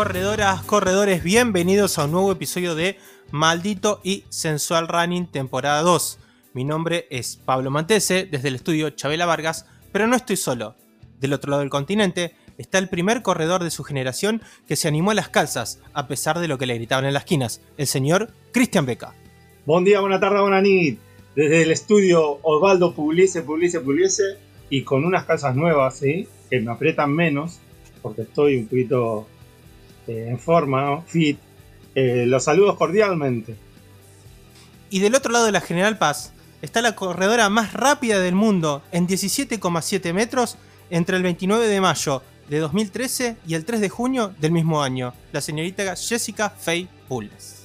Corredoras, corredores, bienvenidos a un nuevo episodio de Maldito y Sensual Running temporada 2. Mi nombre es Pablo Mantese, desde el estudio Chabela Vargas, pero no estoy solo. Del otro lado del continente está el primer corredor de su generación que se animó a las calzas, a pesar de lo que le gritaban en las esquinas, el señor Cristian Beca. Buen día, buena tarde, buena nit. Desde el estudio Osvaldo Publice, Publice, Publice, y con unas calzas nuevas, ¿sí? Que me aprietan menos, porque estoy un poquito eh, en forma, fit. Eh, los saludos cordialmente. Y del otro lado de la General Paz está la corredora más rápida del mundo, en 17,7 metros, entre el 29 de mayo de 2013 y el 3 de junio del mismo año, la señorita Jessica Faye Pulles.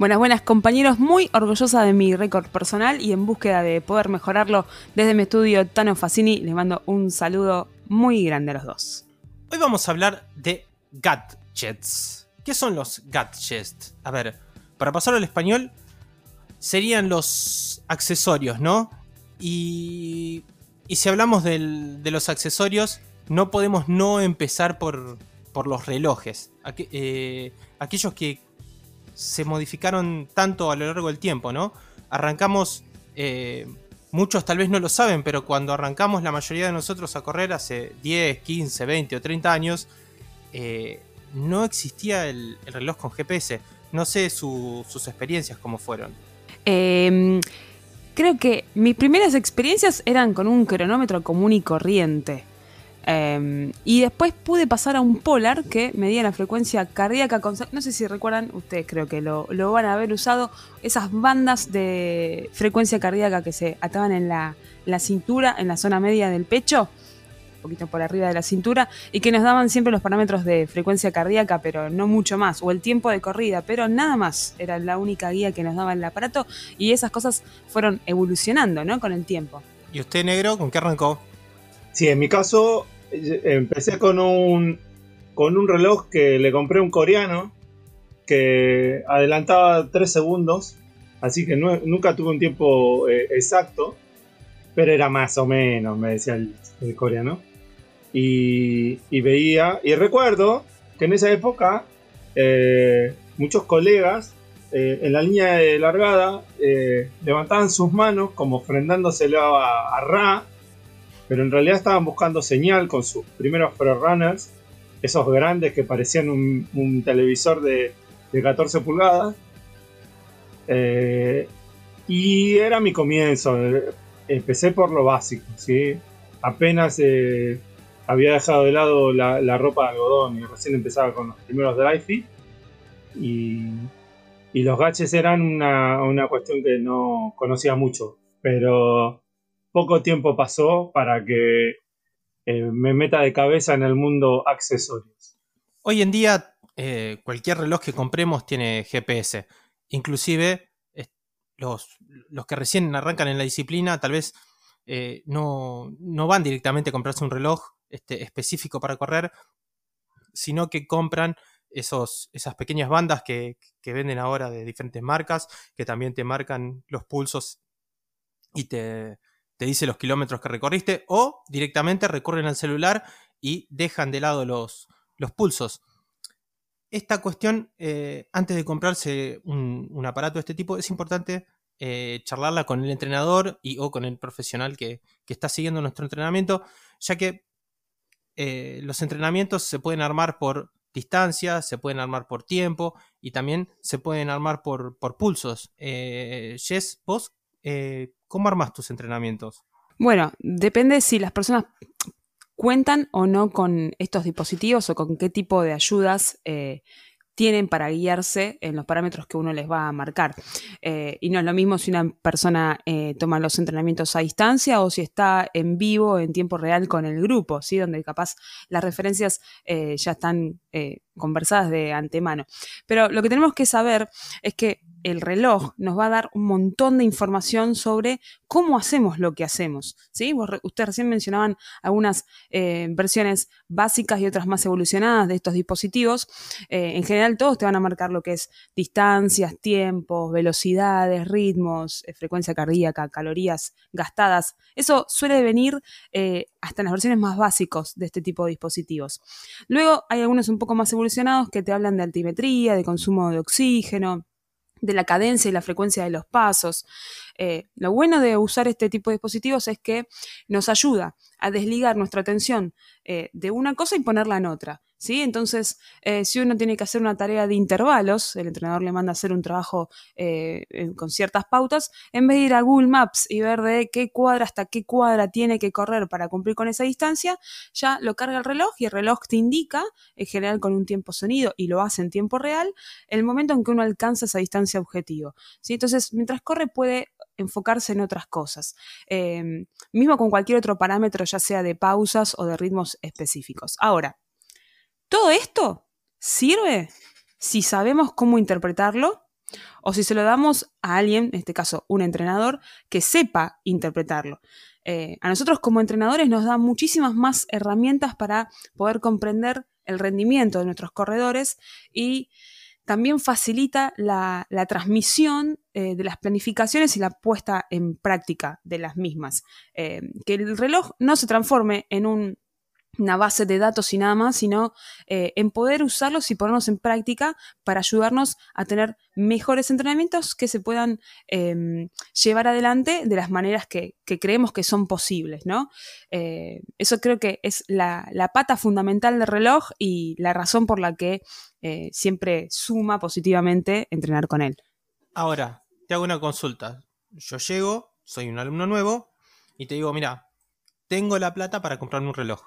Buenas, buenas compañeros, muy orgullosa de mi récord personal y en búsqueda de poder mejorarlo desde mi estudio Tano Facini, les mando un saludo muy grande a los dos. Hoy vamos a hablar de gadgets. ¿Qué son los gadgets? A ver, para pasarlo al español, serían los accesorios, ¿no? Y, y si hablamos de los accesorios, no podemos no empezar por, por los relojes. Eh, aquellos que se modificaron tanto a lo largo del tiempo, ¿no? Arrancamos, eh, muchos tal vez no lo saben, pero cuando arrancamos la mayoría de nosotros a correr hace 10, 15, 20 o 30 años, eh, no existía el, el reloj con GPS. No sé su- sus experiencias cómo fueron. Eh, creo que mis primeras experiencias eran con un cronómetro común y corriente. Eh, y después pude pasar a un Polar que medía la frecuencia cardíaca. No sé si recuerdan, ustedes creo que lo, van a haber usado, esas bandas de frecuencia cardíaca que se ataban en la, cintura, en la zona media del pecho, poquito por arriba de la cintura, y que nos daban siempre los parámetros de frecuencia cardíaca, pero no mucho más, o el tiempo de corrida, pero nada más. Era la única guía que nos daba el aparato, y esas cosas fueron evolucionando, ¿no? Con el tiempo. ¿Y usted, negro, con qué arrancó? Sí, en mi caso eh, empecé con un, con un reloj que le compré a un coreano que adelantaba 3 segundos, así que no- nunca tuve un tiempo eh, exacto, pero era más o menos, me decía el, el coreano. Y, veía, y recuerdo que en esa época eh, muchos colegas eh, en la línea de largada eh, levantaban sus manos como ofrendándoselo a, Ra, pero en realidad estaban buscando señal con sus primeros Runners, esos grandes que parecían un, televisor de, de 14 pulgadas. Y era mi comienzo. Empecé por lo básico, ¿sí? Apenas había dejado de lado la, ropa de algodón y recién empezaba con los primeros dry fit. Y, y los gaches eran una, una cuestión que no conocía mucho. Pero poco tiempo pasó para que eh, me meta de cabeza en el mundo accesorios. Hoy en día, eh, cualquier reloj que compremos tiene GPS. Inclusive, los, los que recién arrancan en la disciplina, tal vez eh, no, no van directamente a comprarse un reloj este, específico para correr, sino que compran esos, esas pequeñas bandas que, venden ahora de diferentes marcas, que también te marcan los pulsos y te, te dice los kilómetros que recorriste, o directamente recurren al celular y dejan de lado los, los pulsos. Esta cuestión, eh, antes de comprarse un, un aparato de este tipo, es importante eh, charlarla con el entrenador y, o con el profesional que, que está siguiendo nuestro entrenamiento, ya que eh, los entrenamientos se pueden armar por distancia, se pueden armar por tiempo y también se pueden armar por, pulsos. Eh, Jess, vos, eh, ¿cómo armas tus entrenamientos? Bueno, depende si las personas cuentan o no con estos dispositivos o con qué tipo de ayudas eh, tienen para guiarse en los parámetros que uno les va a marcar. Eh, y no es lo mismo si una persona eh, toma los entrenamientos a distancia o si está en vivo, en tiempo real con el grupo, ¿sí? donde capaz las referencias eh, ya están conversadas de antemano. Pero lo que tenemos que saber es que el reloj nos va a dar un montón de información sobre cómo hacemos lo que hacemos. ¿sí? Ustedes recién mencionaban algunas eh, versiones básicas y otras más evolucionadas de estos dispositivos. Eh, en general todos te van a marcar lo que es distancias, tiempos, velocidades, ritmos, eh, frecuencia cardíaca, calorías gastadas. Eso suele venir hasta en las versiones más básicos de este tipo de dispositivos. Luego hay algunos un poco más evolucionados que te hablan de altimetría, de consumo de oxígeno, de la cadencia y la frecuencia de los pasos. Eh, lo bueno de usar este tipo de dispositivos es que nos ayuda a desligar nuestra atención eh, de una cosa y ponerla en otra. ¿sí? Entonces, eh, si uno tiene que hacer una tarea de intervalos, el entrenador le manda a hacer un trabajo con ciertas pautas, en vez de ir a Google Maps y ver de qué cuadra hasta qué cuadra tiene que correr para cumplir con esa distancia, ya lo carga el reloj y el reloj te indica, en general con un tiempo sonido y lo hace en tiempo real, el momento en que uno alcanza esa distancia objetivo. ¿sí? Entonces, mientras corre puede enfocarse en otras cosas. Em, mismo con cualquier otro parámetro, ya sea de pausas o de ritmos específicos. Ahora, todo esto sirve si sabemos cómo interpretarlo o si se lo damos a alguien, en este caso un entrenador, que sepa interpretarlo. Eh, a nosotros como entrenadores nos da muchísimas más herramientas para poder comprender el rendimiento de nuestros corredores y también facilita la, transmisión eh, de las planificaciones y la puesta en práctica de las mismas. Eh, que el reloj no se transforme en un una base de datos y nada más, sino eh, en poder usarlos y ponerlos en práctica para ayudarnos a tener mejores entrenamientos que se puedan em, llevar adelante de las maneras que, creemos que son posibles, ¿no? Eh, eso creo que es la, pata fundamental del reloj y la razón por la que eh, siempre suma positivamente entrenar con él. Ahora, te hago una consulta. Yo llego, soy un alumno nuevo y te digo, mira, tengo la plata para comprarme un reloj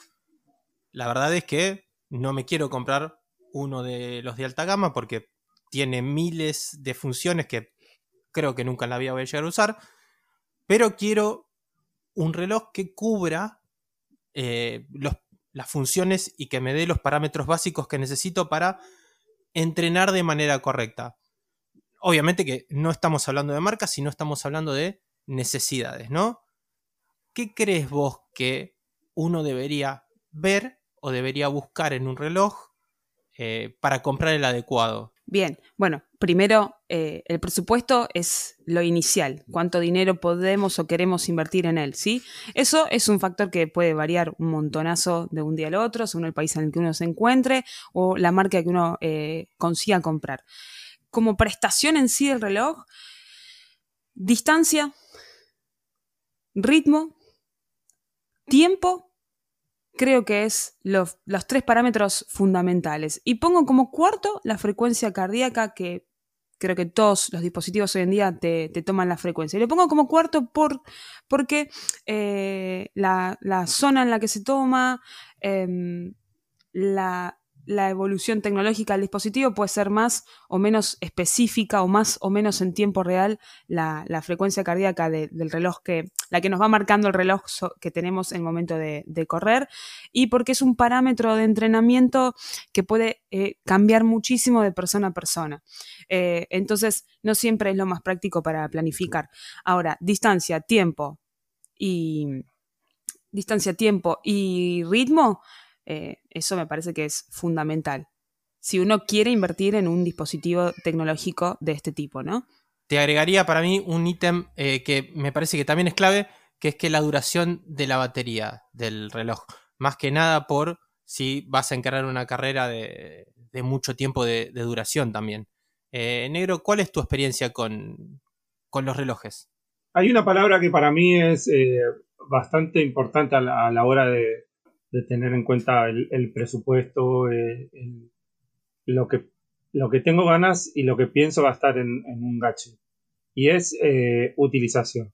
la verdad es que no me quiero comprar uno de los de alta gama porque tiene miles de funciones que creo que nunca en la vida voy a llegar a usar. Pero quiero un reloj que cubra eh, las funciones y que me dé los parámetros básicos que necesito para entrenar de manera correcta. Obviamente que no estamos hablando de marcas, sino estamos hablando de necesidades, ¿no? ¿Qué crees vos que uno debería ver o debería buscar en un reloj eh, para comprar el adecuado? Bien, bueno, primero eh, el presupuesto es lo inicial, cuánto dinero podemos o queremos invertir en él, ¿sí? Eso es un factor que puede variar un montonazo de un día al otro, según el país en el que uno se encuentre o la marca que uno eh, consiga comprar. Como prestación en sí del reloj, distancia, ritmo, tiempo creo que es los, tres parámetros fundamentales. Y pongo como cuarto la frecuencia cardíaca, que creo que todos los dispositivos hoy en día te, toman la frecuencia. Y lo pongo como cuarto por, porque eh, la, zona en la que se toma, em, la, la evolución tecnológica del dispositivo puede ser más o menos específica o más o menos en tiempo real la, frecuencia cardíaca del reloj que, la que nos va marcando el reloj que tenemos en el momento de, correr y porque es un parámetro de entrenamiento que puede eh, cambiar muchísimo de persona a persona. Eh, entonces, no siempre es lo más práctico para planificar. Ahora, distancia, tiempo y distancia, tiempo y ritmo eh, eso me parece que es fundamental. Si uno quiere invertir en un dispositivo tecnológico de este tipo, ¿no? Te agregaría para mí un ítem eh, que me parece que también es clave, que es que la duración de la batería del reloj. Más que nada por si vas a encarar una carrera de, mucho tiempo de, duración también. Eh, Negro, ¿cuál es tu experiencia con, los relojes? Hay una palabra que para mí es bastante importante a la hora de, de tener en cuenta el, presupuesto, eh, lo, que, lo que tengo ganas y lo que pienso gastar en, un gache. Y es eh, utilización.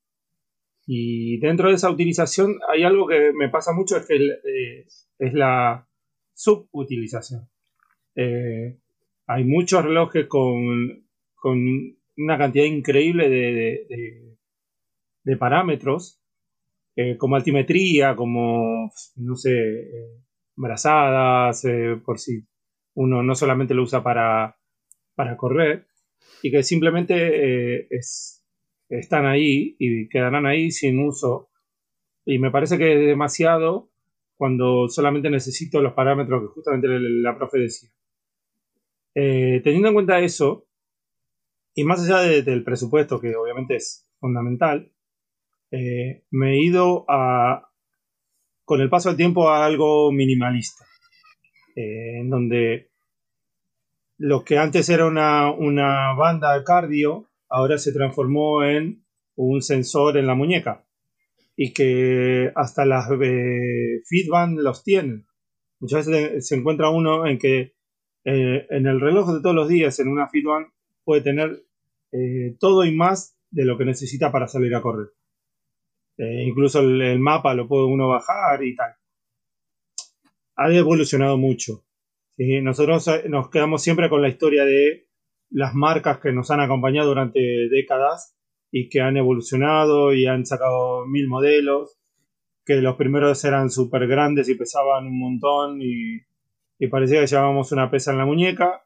Y dentro de esa utilización hay algo que me pasa mucho, es que eh, es la subutilización. hay muchos relojes con, con una cantidad increíble de, de parámetros eh, como altimetría, como, no sé, eh, brazadas, eh, por si uno no solamente lo usa para, para correr, y que simplemente están ahí y quedarán ahí sin uso. Y me parece que es demasiado cuando solamente necesito los parámetros que justamente la, profe decía. teniendo en cuenta eso, y más allá del presupuesto, que obviamente es fundamental, eh, me he ido a, con el paso del tiempo a algo minimalista, eh, en donde lo que antes era una, una banda de cardio, ahora se transformó en un sensor en la muñeca. Y que hasta las eh, Fitband los tienen. Muchas veces se encuentra uno en que eh, en el reloj de todos los días, en una Fitband, puede tener eh, todo y más de lo que necesita para salir a correr. Incluso el, mapa lo puede uno bajar y tal. Ha evolucionado mucho. Nosotros nos quedamos siempre con la historia de las marcas que nos han acompañado durante décadas y que han evolucionado y han sacado mil modelos, que los primeros eran súper grandes y pesaban un montón y, parecía que llevábamos una pesa en la muñeca,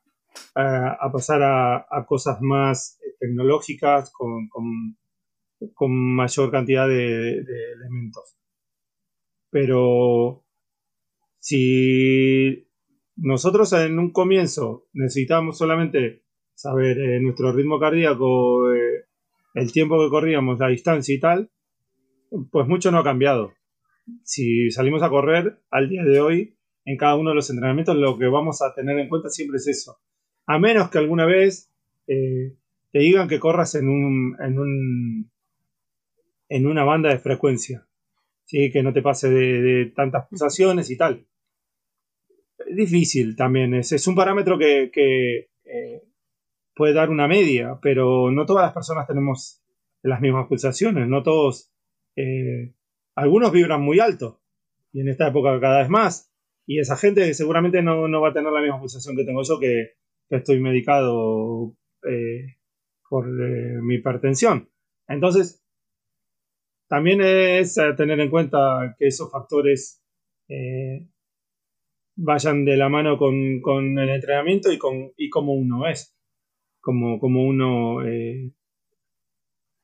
eh, a pasar a, cosas más tecnológicas con, mayor cantidad de, elementos. Pero si nosotros en un comienzo necesitábamos solamente saber eh, nuestro ritmo cardíaco, eh, el tiempo que corríamos, la distancia y tal, pues mucho no ha cambiado. Si salimos a correr al día de hoy, en cada uno de los entrenamientos, lo que vamos a tener en cuenta siempre es eso. A menos que alguna vez eh, te digan que corras en un, en un en una banda de frecuencia. ¿sí? Que no te pase de, tantas pulsaciones y tal. Es difícil también. Es, es un parámetro que, puede dar una media, pero no todas las personas tenemos las mismas pulsaciones, no todos, eh, algunos vibran muy alto y en esta época cada vez más, y esa gente seguramente no, va a tener la misma pulsación que tengo yo que, estoy medicado eh, por eh, mi hipertensión. Entonces, también es tener en cuenta que esos factores vayan de la mano con, el entrenamiento y, con, y cómo uno es como, como uno eh,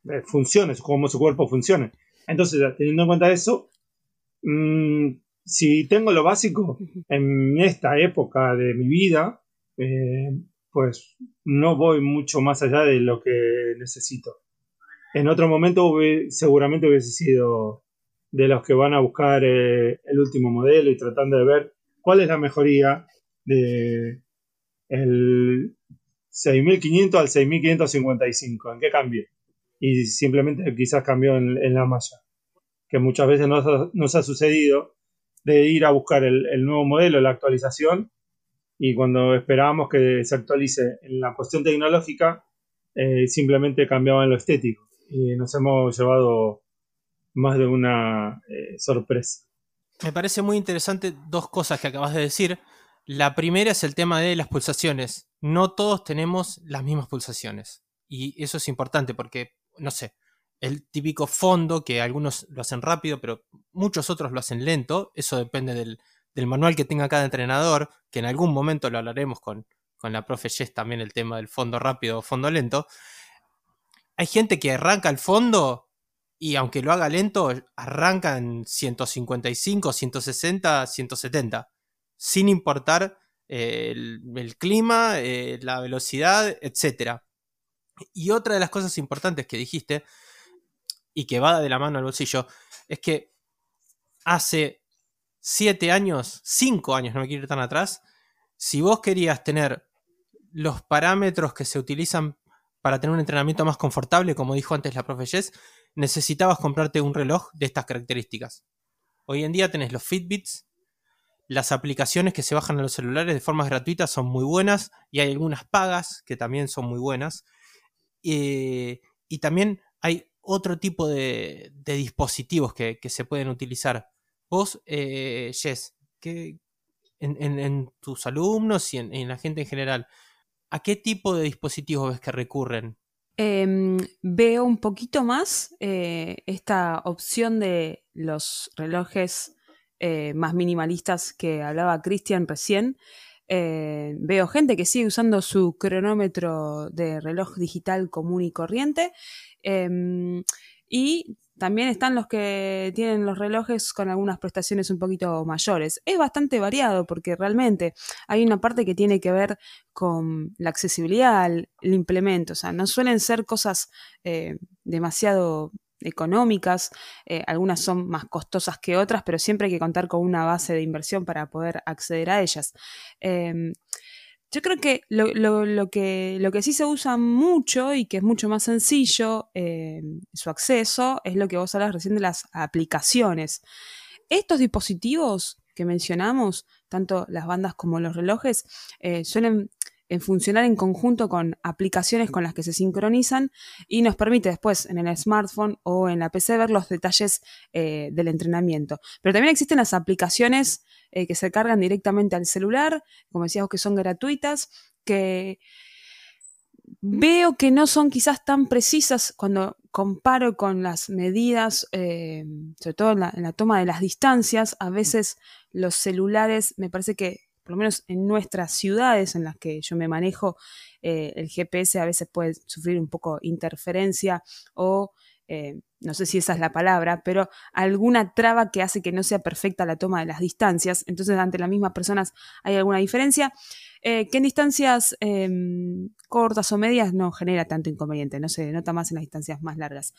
eh, funcione, cómo su cuerpo funcione. Entonces, teniendo en cuenta eso, mm, si tengo lo básico en esta época de mi vida, eh, pues no voy mucho más allá de lo que necesito. En otro momento seguramente hubiese sido de los que van a buscar el último modelo y tratando de ver cuál es la mejoría de el 6.500 al 6.555. ¿En qué cambio? Y simplemente quizás cambió en, la malla. Que muchas veces nos ha, sucedido de ir a buscar el, nuevo modelo, la actualización, y cuando esperábamos que se actualice en la cuestión tecnológica, eh, simplemente cambiaba en lo estético. Y nos hemos llevado más de una eh, sorpresa. Me parece muy interesante dos cosas que acabas de decir. La primera es el tema de las pulsaciones. No todos tenemos las mismas pulsaciones. Y eso es importante porque, no sé, el típico fondo, que algunos lo hacen rápido, pero muchos otros lo hacen lento. Eso depende del, manual que tenga cada entrenador, que en algún momento lo hablaremos con, con la profe Jess también, el tema del fondo rápido o fondo lento. Hay gente que arranca el fondo y aunque lo haga lento, arranca en 155, 160, 170 sin importar eh, el, clima, eh, la velocidad, etc. Y otra de las cosas importantes que dijiste, y que va de la mano al bolsillo, es que hace siete años, cinco años, no me quiero ir tan atrás, si vos querías tener los parámetros que se utilizan para tener un entrenamiento más confortable, como dijo antes la profe Jess, necesitabas comprarte un reloj de estas características. Hoy en día tenés los Fitbits, las aplicaciones que se bajan a los celulares de forma gratuita son muy buenas y hay algunas pagas que también son muy buenas. Eh, y también hay otro tipo de, dispositivos que, se pueden utilizar. Vos, eh, Jess, en, tus alumnos y en, la gente en general, ¿a qué tipo de dispositivos ves que recurren? Em, veo un poquito más eh, esta opción de los relojes eh, más minimalistas que hablaba Cristian recién. Eh, veo gente que sigue usando su cronómetro de reloj digital común y corriente. Em, y también están los que tienen los relojes con algunas prestaciones un poquito mayores. Es bastante variado porque realmente hay una parte que tiene que ver con la accesibilidad al implemento. O sea, no suelen ser cosas eh, demasiado económicas, eh, algunas son más costosas que otras, pero siempre hay que contar con una base de inversión para poder acceder a ellas. Em, Yo creo que lo, que lo que sí se usa mucho y que es mucho más sencillo eh, su acceso es lo que vos hablas recién de las aplicaciones. Estos dispositivos que mencionamos, tanto las bandas como los relojes, eh, suelen en funcionar en conjunto con aplicaciones con las que se sincronizan y nos permite después en el smartphone o en la PC ver los detalles eh, del entrenamiento. Pero también existen las aplicaciones eh, que se cargan directamente al celular, como decíamos que son gratuitas, que veo que no son quizás tan precisas cuando comparo con las medidas, eh, sobre todo en la, toma de las distancias, a veces los celulares me parece que por lo menos en nuestras ciudades en las que yo me manejo, eh, el GPS a veces puede sufrir un poco interferencia o, eh, no sé si esa es la palabra, pero alguna traba que hace que no sea perfecta la toma de las distancias. Entonces, ante las mismas personas hay alguna diferencia, eh, que en distancias em, cortas o medias no genera tanto inconveniente, no se nota más en las distancias más largas.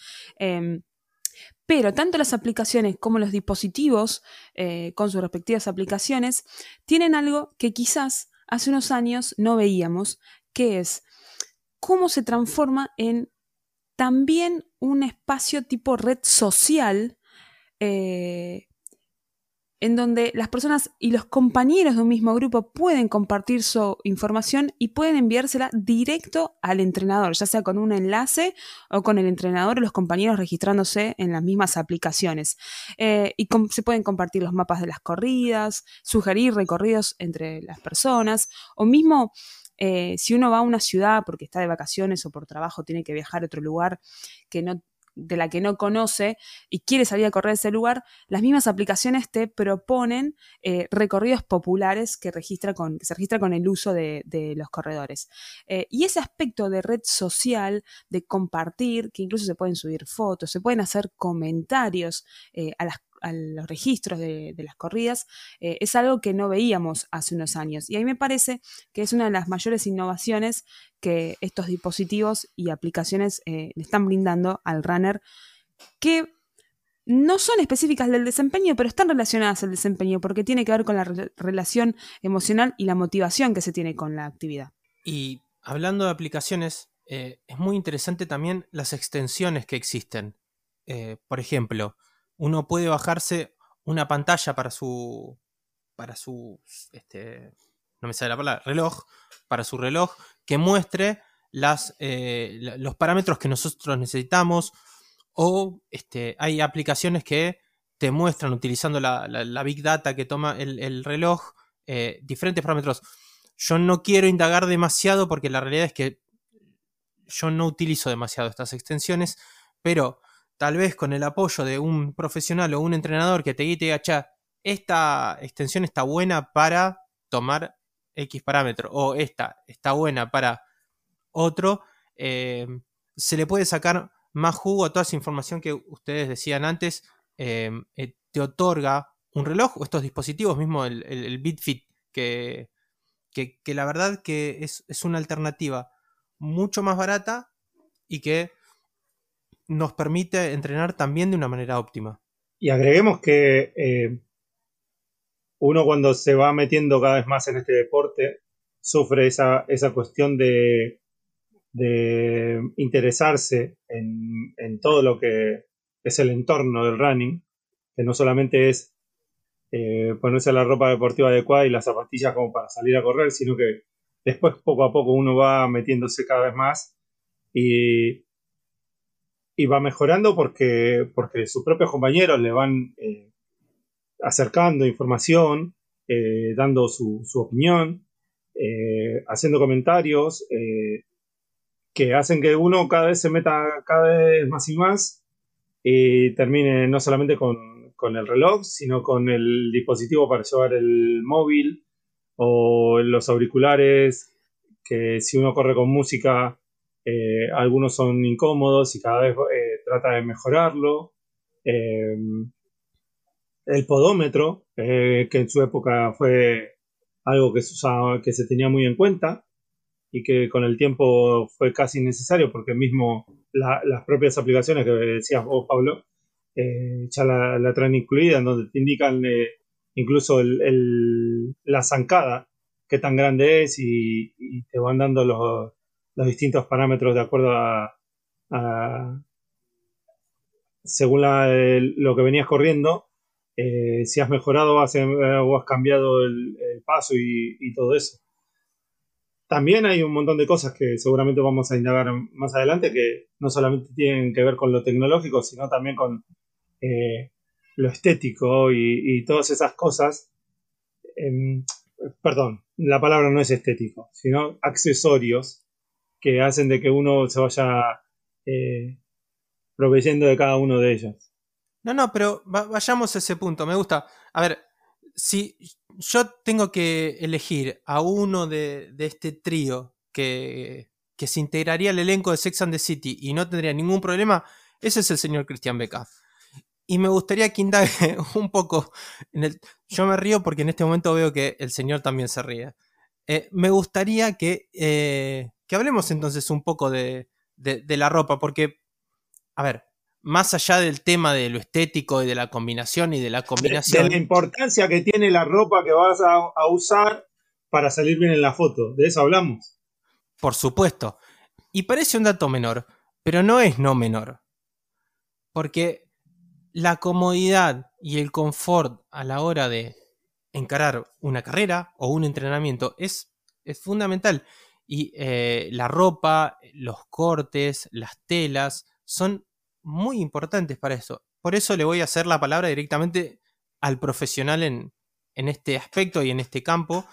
Pero tanto las aplicaciones como los dispositivos, eh, con sus respectivas aplicaciones, tienen algo que quizás hace unos años no veíamos, que es cómo se transforma en también un espacio tipo red social eh, en donde las personas y los compañeros de un mismo grupo pueden compartir su información y pueden enviársela directo al entrenador, ya sea con un enlace o con el entrenador o los compañeros registrándose en las mismas aplicaciones. Eh, y se pueden compartir los mapas de las corridas, sugerir recorridos entre las personas o mismo eh, si uno va a una ciudad porque está de vacaciones o por trabajo tiene que viajar a otro lugar que no de la que no conoce y quiere salir a correr ese lugar, las mismas aplicaciones te proponen eh, recorridos populares que, registra con, se registra con el uso de, los corredores. Eh, y ese aspecto de red social, de compartir, que incluso se pueden subir fotos, se pueden hacer comentarios eh, a las a los registros de, las corridas, eh, es algo que no veíamos hace unos años. Y ahí me parece que es una de las mayores innovaciones que estos dispositivos y aplicaciones eh, le están brindando al runner, que no son específicas del desempeño, pero están relacionadas al desempeño, porque tiene que ver con la relación emocional y la motivación que se tiene con la actividad. Y hablando de aplicaciones, eh, es muy interesante también las extensiones que existen. por ejemplo, uno puede bajarse una pantalla para su. para su. Este, no me sale la palabra, reloj, para su reloj, que muestre las, eh, los parámetros que nosotros necesitamos. O este, hay aplicaciones que te muestran utilizando la, big data que toma el, reloj eh, diferentes parámetros. Yo no quiero indagar demasiado porque la realidad es que yo no utilizo demasiado estas extensiones, pero tal vez con el apoyo de un profesional o un entrenador que te diga, esta extensión está buena para tomar X parámetro o esta está buena para otro, eh, se le puede sacar más jugo a toda esa información que ustedes decían antes, eh, eh, te otorga un reloj o estos dispositivos, mismo el, BitFit, que, que, la verdad que es, es una alternativa mucho más barata y que nos permite entrenar también de una manera óptima. Y agreguemos que eh, uno cuando se va metiendo cada vez más en este deporte sufre esa, esa cuestión de, de interesarse en, en, todo lo que es el entorno del running, que no solamente es eh, ponerse la ropa deportiva adecuada y las zapatillas como para salir a correr, sino que después poco a poco uno va metiéndose cada vez más y y va mejorando porque, porque sus propios compañeros le van eh, acercando información, eh, dando su, opinión, eh, haciendo comentarios que hacen que uno cada vez se meta cada vez más y más y termine no solamente con, con el reloj, sino con el dispositivo para llevar el móvil o los auriculares, que si uno corre con música eh, algunos son incómodos y cada vez eh, trata de mejorarlo. Eh, el podómetro, que en su época fue algo que se, que se tenía muy en cuenta y que con el tiempo fue casi necesario porque mismo las propias aplicaciones que decías vos, Pablo, ya la, la, traen incluida en donde te indican incluso la zancada qué tan grande es y, te van dando los, distintos parámetros de acuerdo a, según lo que venías corriendo, eh, si has mejorado o has, cambiado el, paso y, todo eso. También hay un montón de cosas que seguramente vamos a indagar más adelante que no solamente tienen que ver con lo tecnológico, sino también con eh, lo estético y, todas esas cosas. Em, perdón, la palabra no es estético, sino accesorios que hacen de que uno se vaya eh, proveyendo de cada uno de ellos. No, no, pero vayamos a ese punto, me gusta. A ver, si yo tengo que elegir a uno de, este trío que, que, se integraría al elenco de Sex and the City y no tendría ningún problema, ese es el señor Christian Beca. Y me gustaría que indague un poco en el... Yo me río porque en este momento veo que el señor también se ríe. Eh, me gustaría que, eh, que hablemos entonces un poco de, de la ropa, porque, a ver, más allá del tema de lo estético y de la combinación y de la combinación. De, la importancia que tiene la ropa que vas a, usar para salir bien en la foto. De eso hablamos. Por supuesto. Y parece un dato menor, pero no es no menor. Porque la comodidad y el confort a la hora de encarar una carrera o un entrenamiento es, es fundamental. Y eh, la ropa, los cortes, las telas son muy importantes para eso. Por eso le voy a hacer la palabra directamente al profesional en, este aspecto y en este campo.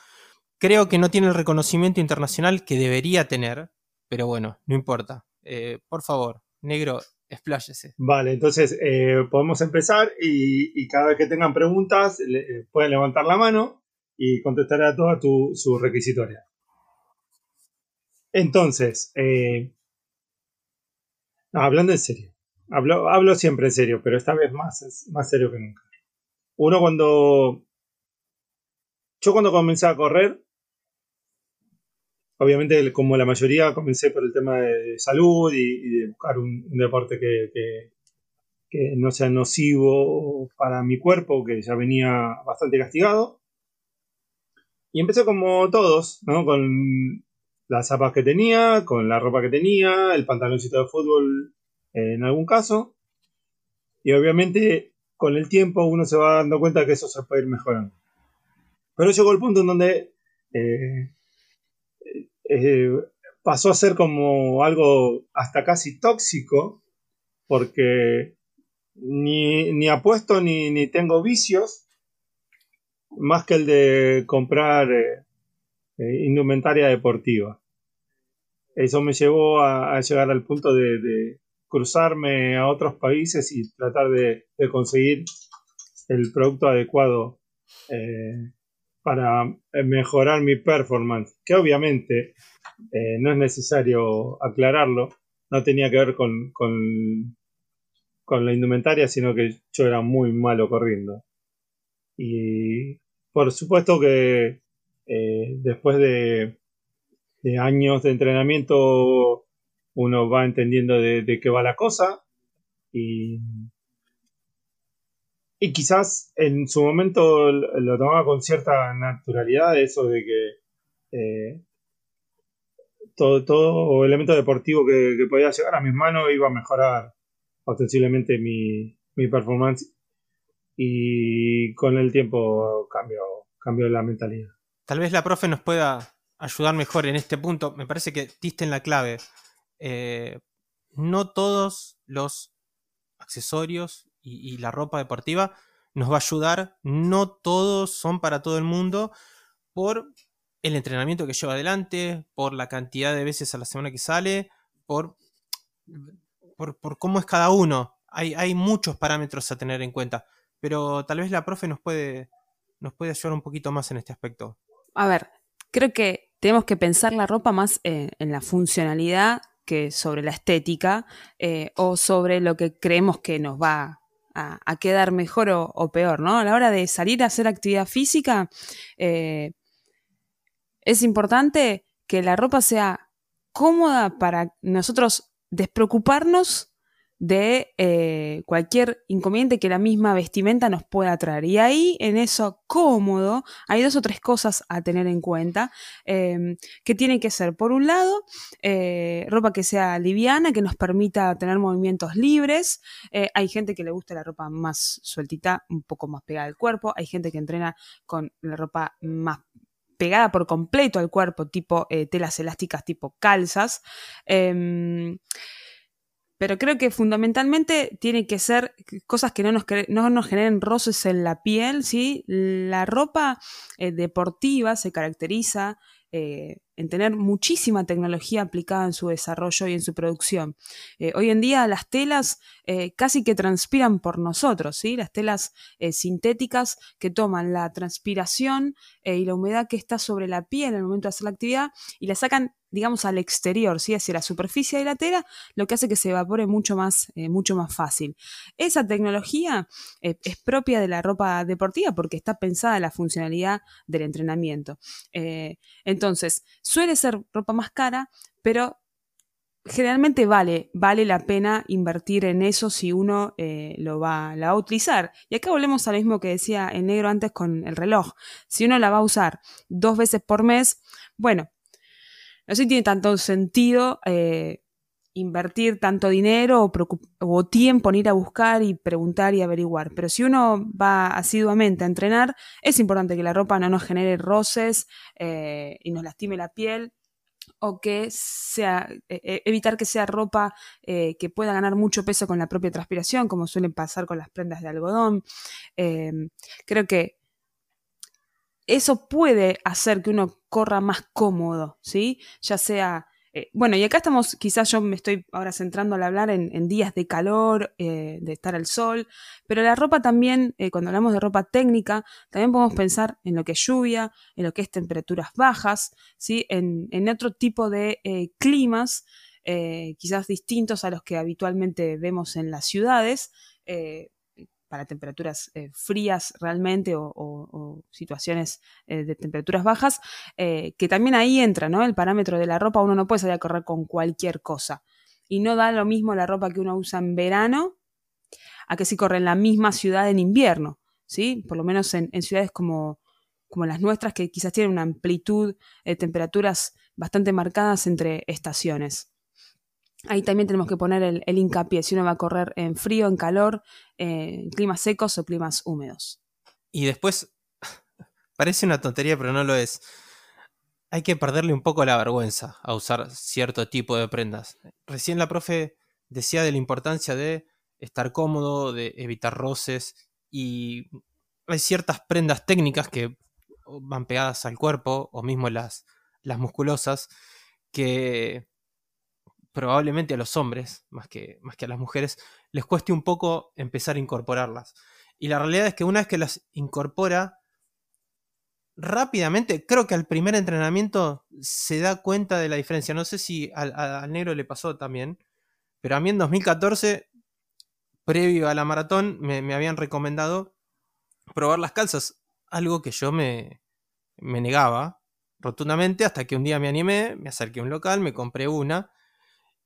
Creo que no tiene el reconocimiento internacional que debería tener, pero bueno, no importa. Eh, por favor, negro, expláyese. Vale, entonces eh, podemos empezar y, cada vez que tengan preguntas eh, pueden levantar la mano y contestaré a toda tu, su Entonces, hablando en serio, Hablo, siempre en serio, pero esta vez más, más serio que nunca. Uno cuando... Yo cuando comencé a correr, obviamente como la mayoría comencé por el tema de salud y, de buscar un, deporte que, que, no sea nocivo para mi cuerpo, que ya venía bastante castigado. Y empecé como todos, ¿no? Con las zapas que tenía, con la ropa que tenía, el pantaloncito de fútbol en algún caso. Y obviamente con el tiempo uno se va dando cuenta que eso se puede ir mejorando. Pero llegó el punto en donde eh, eh, pasó a ser como algo hasta casi tóxico, porque ni, ni apuesto ni, ni, tengo vicios, más que el de comprar eh, indumentaria deportiva. Eso me llevó a, llegar al punto de, cruzarme a otros países y tratar de, conseguir el producto adecuado eh, para mejorar mi performance, que obviamente eh, no es necesario aclararlo, no tenía que ver con, con, la indumentaria, sino que yo era muy malo corriendo. Y por supuesto que eh, después de, de años de entrenamiento uno va entendiendo de, qué va la cosa y, y quizás en su momento lo tomaba con cierta naturalidad eso de que eh, todo, todo elemento deportivo que, podía llegar a mis manos iba a mejorar ostensiblemente mi, mi performance y con el tiempo cambió, cambió la mentalidad. Tal vez la profe nos pueda ayudar mejor en este punto. Me parece que diste en la clave. Eh, no todos los accesorios y, la ropa deportiva nos va a ayudar, no todos son para todo el mundo por el entrenamiento que lleva adelante, por la cantidad de veces a la semana que sale, por, por, cómo es cada uno. Hay, hay, muchos parámetros a tener en cuenta, pero tal vez la profe nos puede, nos puede ayudar un poquito más en este aspecto. A ver, creo que tenemos que pensar la ropa más en la funcionalidad que sobre la estética eh, o sobre lo que creemos que nos va a, quedar mejor o, peor, ¿no? A la hora de salir a hacer actividad física, eh, es importante que la ropa sea cómoda para nosotros despreocuparnos de eh, cualquier inconveniente que la misma vestimenta nos pueda traer. Y ahí, en eso cómodo, hay dos o tres cosas a tener en cuenta em, que tienen que ser, por un lado, eh, ropa que sea liviana, que nos permita tener movimientos libres. Eh, hay gente que le gusta la ropa más sueltita, un poco más pegada al cuerpo. Hay gente que entrena con la ropa más pegada por completo al cuerpo, tipo telas elásticas, tipo calzas. Pero creo que fundamentalmente tiene que ser cosas que no nos, no nos generen roces en la piel, ¿sí? La ropa eh, deportiva se caracteriza eh, en tener muchísima tecnología aplicada en su desarrollo y en su producción. Eh, hoy en día las telas casi que transpiran por nosotros, ¿sí? las telas sintéticas que toman la transpiración y la humedad que está sobre la piel en el momento de hacer la actividad y la sacan digamos, al exterior, ¿sí? hacia la superficie de la tela, lo que hace que se evapore mucho más, eh, mucho más fácil. Esa tecnología eh, es propia de la ropa deportiva porque está pensada en la funcionalidad del entrenamiento. Eh, entonces, suele ser ropa más cara, pero generalmente vale, vale la pena invertir en eso si uno lo va, la va a utilizar. Y acá volvemos a lo mismo que decía en negro antes con el reloj. Si uno la va a usar dos veces por mes, bueno, no sé si tiene tanto sentido eh, invertir tanto dinero o, tiempo en ir a buscar y preguntar y averiguar. Pero si uno va asiduamente a entrenar, es importante que la ropa no nos genere roces eh, y nos lastime la piel o que sea, e, evitar que sea ropa eh, que pueda ganar mucho peso con la propia transpiración, como suele pasar con las prendas de algodón. creo que eso puede hacer que uno corra más cómodo, ¿sí? Ya sea, eh, bueno, y acá estamos, quizás yo me estoy ahora centrando al hablar en, días de calor, eh, de estar al sol, pero la ropa también, eh, cuando hablamos de ropa técnica, también podemos pensar en lo que es lluvia, en lo que es temperaturas bajas, ¿sí? En, en otro tipo de climas, quizás distintos a los que habitualmente vemos en las ciudades para temperaturas eh, frías realmente o, situaciones eh, de temperaturas bajas, eh, que también ahí entra, ¿no? El parámetro de la ropa, uno no puede salir a correr con cualquier cosa. Y no da lo mismo la ropa que uno usa en verano a que si corre en la misma ciudad en invierno, ¿sí? Por lo menos en, ciudades como, como las nuestras, que quizás tienen una amplitud de temperaturas bastante marcadas entre estaciones. Ahí también tenemos que poner el, hincapié si uno va a correr en frío, en calor, en climas secos o climas húmedos. Y después, parece una tontería, pero no lo es. Hay que perderle un poco la vergüenza a usar cierto tipo de prendas. Recién la profe decía de la importancia de estar cómodo, de evitar roces y hay ciertas prendas técnicas que van pegadas al cuerpo o mismo las, las musculosas que probablemente a los hombres, más que, más que a las mujeres, les cueste un poco empezar a incorporarlas. Y la realidad es que una vez que las incorpora, rápidamente, creo que al primer entrenamiento se da cuenta de la diferencia. No sé si al, negro le pasó también, pero a mí en 2014, previo a la maratón, me, me habían recomendado probar las calzas, algo que yo me, me negaba rotundamente hasta que un día me animé, me acerqué a un local, me compré una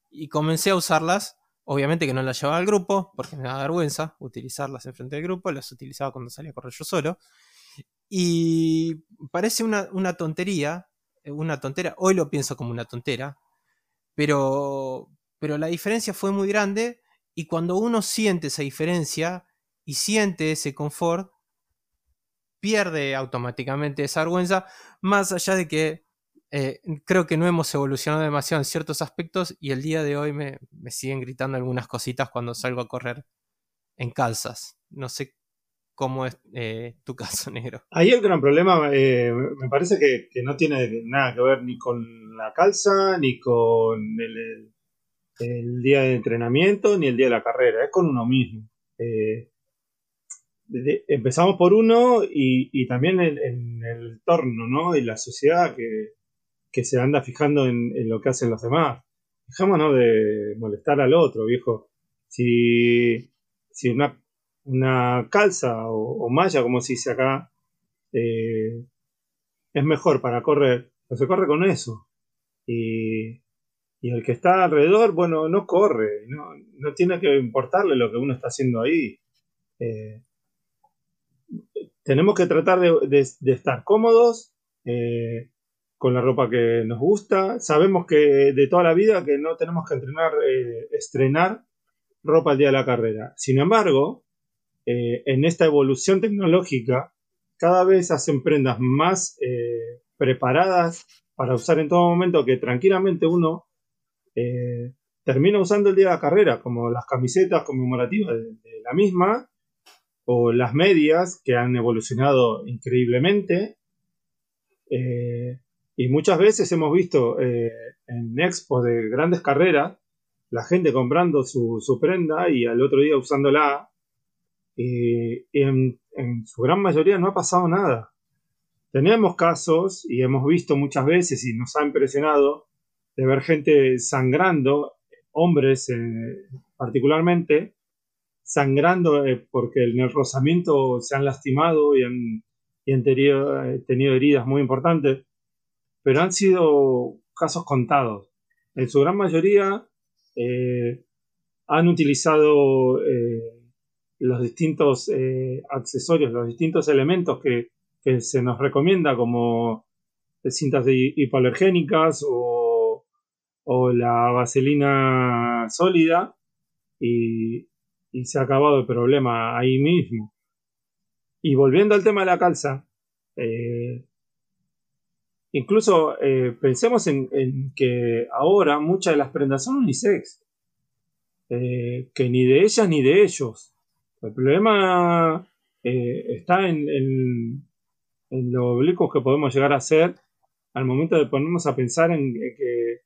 y comencé a usarlas. Obviamente que no las llevaba al grupo, porque me da vergüenza utilizarlas en frente del grupo, las utilizaba cuando salía a correr yo solo. Y parece una, tontería, eh, una tontera, hoy lo pienso como una tontera, pero, pero la diferencia fue muy grande y cuando uno siente esa diferencia y siente ese confort, pierde automáticamente esa vergüenza, más allá de que eh, creo que no hemos evolucionado demasiado en ciertos aspectos y el día de hoy me, siguen gritando algunas cositas cuando salgo a correr en calzas. No sé cómo es eh, tu caso, negro. Ahí el gran problema eh, me parece que, no tiene nada que ver ni con la calza, ni con el, día de entrenamiento, ni el día de la carrera, es con uno mismo. empezamos por uno y, también en, en, el entorno, ¿no? Y la sociedad que, que se anda fijando en, lo que hacen los demás. Dejémonos de molestar al otro, viejo. Si, si una, una calza o, malla, como se dice acá, eh, es mejor para correr, pues se corre con eso. Y, Y el que está alrededor, bueno, no corre, no, no tiene que importarle lo que uno está haciendo ahí. Eh, tenemos que tratar de, estar cómodos eh, con la ropa que nos gusta. Sabemos que de toda la vida que no tenemos que entrenar, eh, estrenar ropa al día de la carrera. Sin embargo, en esta evolución tecnológica, cada vez hacen prendas más preparadas para usar en todo momento que tranquilamente uno eh, termina usando el día de la carrera, como las camisetas conmemorativas de, la misma, o las medias que han evolucionado increíblemente. Eh, y muchas veces hemos visto eh, en expo de grandes carreras la gente comprando su, prenda y al otro día usándola. Y, en, su gran mayoría no ha pasado nada. Tenemos casos y hemos visto muchas veces y nos ha impresionado de ver gente sangrando, hombres eh, particularmente, sangrando eh, porque en el rozamiento se han lastimado y han, tenido, eh, tenido, heridas muy importantes, pero han sido casos contados. En su gran mayoría han utilizado los distintos accesorios, los distintos elementos que, se nos recomienda como cintas hipoalergénicas o la vaselina sólida y, se ha acabado el problema ahí mismo. Y volviendo al tema de la calza, eh, incluso eh, pensemos en, que ahora muchas de las prendas son unisex, eh, que ni de ellas ni de ellos. El problema está en, en, en lo oblicuos que podemos llegar a ser al momento de ponernos a pensar en que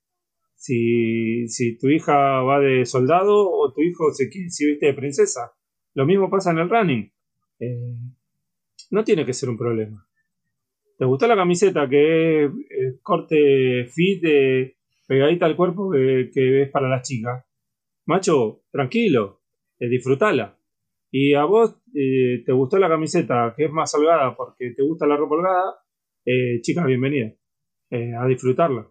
si, si tu hija va de soldado o tu hijo se, si viste de princesa. Lo mismo pasa en el running. Eh, no tiene que ser un problema. ¿Te gustó la camiseta que es eh, corte fit, de, pegadita al cuerpo que, que, es para las chicas? Macho, tranquilo, eh, disfrutala. Y a vos eh, te gustó la camiseta que es más holgada porque te gusta la ropa holgada, chicas, bienvenida a disfrutarla.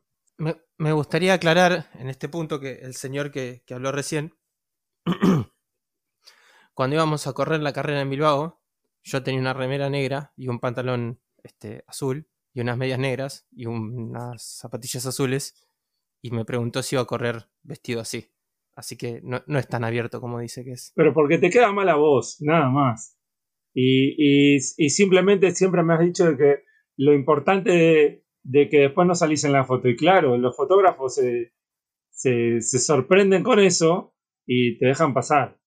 Me, gustaría aclarar en este punto que el señor que, habló recién, cuando íbamos a correr la carrera en Bilbao, yo tenía una remera negra y un pantalón este, azul y unas medias negras y unas zapatillas azules y me preguntó si iba a correr vestido así. Así que no, es tan abierto como dice que es. Pero porque te queda mala voz, nada más. Y, y, simplemente siempre me has dicho de que lo importante de que después no salís en la foto. Y claro, los fotógrafos se, se, sorprenden con eso y te dejan pasar.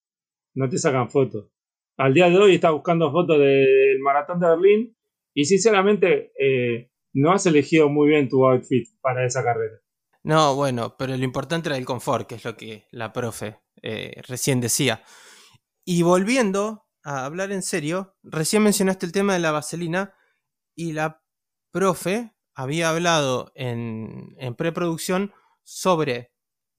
No te sacan fotos. Al día de hoy estás buscando fotos del maratón de Berlín y sinceramente eh, no has elegido muy bien tu outfit para esa carrera. No, bueno, pero lo importante era el confort, que es lo que la profe eh, recién decía. Y volviendo a hablar en serio, recién mencionaste el tema de la vaselina y la profe había hablado en, preproducción sobre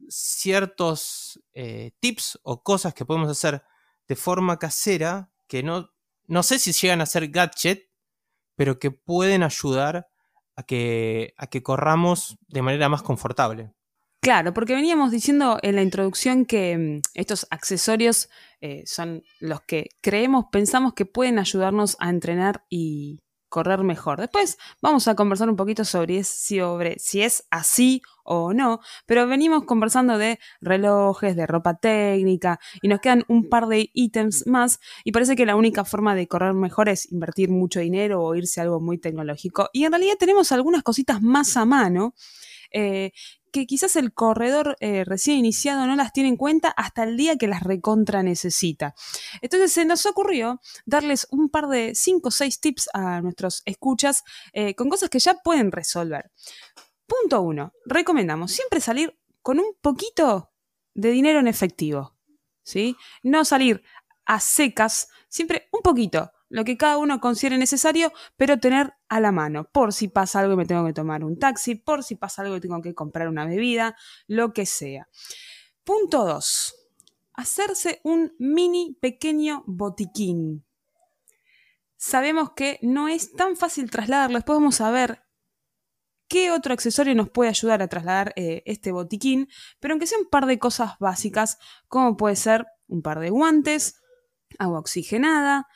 ciertos eh, tips o cosas que podemos hacer de forma casera que no, no sé si llegan a ser gadget, pero que pueden ayudar a que, a que corramos de manera más confortable. Claro, porque veníamos diciendo en la introducción que mm, estos accesorios eh, son los que creemos, pensamos que pueden ayudarnos a entrenar y, correr mejor. Después vamos a conversar un poquito sobre, si es así o no, pero venimos conversando de relojes, de ropa técnica y nos quedan un par de ítems más y parece que la única forma de correr mejor es invertir mucho dinero o irse a algo muy tecnológico. Y en realidad tenemos algunas cositas más a mano eh, que quizás el corredor eh, recién iniciado no las tiene en cuenta hasta el día que las recontra necesita. Entonces se nos ocurrió darles un par de 5 o 6 tips a nuestros escuchas eh, con cosas que ya pueden resolver. Punto 1. Recomendamos siempre salir con un poquito de dinero en efectivo. ¿sí? No salir a secas, siempre un poquito lo que cada uno considere necesario, pero tener a la mano, por si pasa algo y me tengo que tomar un taxi, por si pasa algo y tengo que comprar una bebida, lo que sea. Punto 2. Hacerse un mini pequeño botiquín. Sabemos que no es tan fácil trasladarlo, después vamos a ver qué otro accesorio nos puede ayudar a trasladar eh, este botiquín, pero aunque sea un par de cosas básicas, como puede ser un par de guantes, agua oxigenada,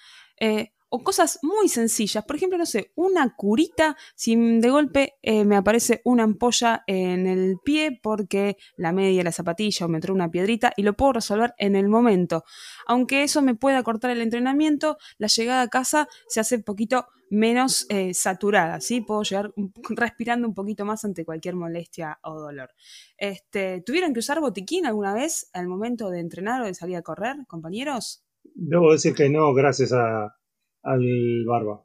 eh, o cosas muy sencillas. Por ejemplo, no sé, una curita, si de golpe eh, me aparece una ampolla en el pie porque la media, la zapatilla o me entró una piedrita y lo puedo resolver en el momento. Aunque eso me pueda cortar el entrenamiento, la llegada a casa se hace un poquito menos eh, saturada, ¿sí? Puedo llegar respirando un poquito más ante cualquier molestia o dolor. Este, ¿Tuvieron que usar botiquín alguna vez al momento de entrenar o de salir a correr, compañeros? Debo decir que no, gracias a, al barba.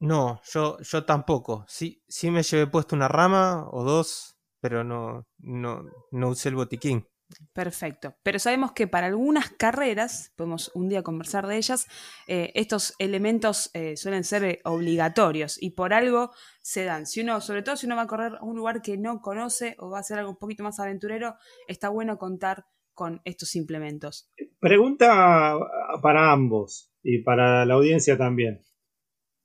No, yo, yo tampoco. Sí, sí me llevé puesto una rama o dos, pero no, no, no usé el botiquín. Perfecto. Pero sabemos que para algunas carreras, podemos un día conversar de ellas, eh, estos elementos eh, suelen ser eh, obligatorios y por algo se dan. Si uno, sobre todo si uno va a correr a un lugar que no conoce o va a hacer algo un poquito más aventurero, está bueno contar con estos implementos. Pregunta para ambos y para la audiencia también.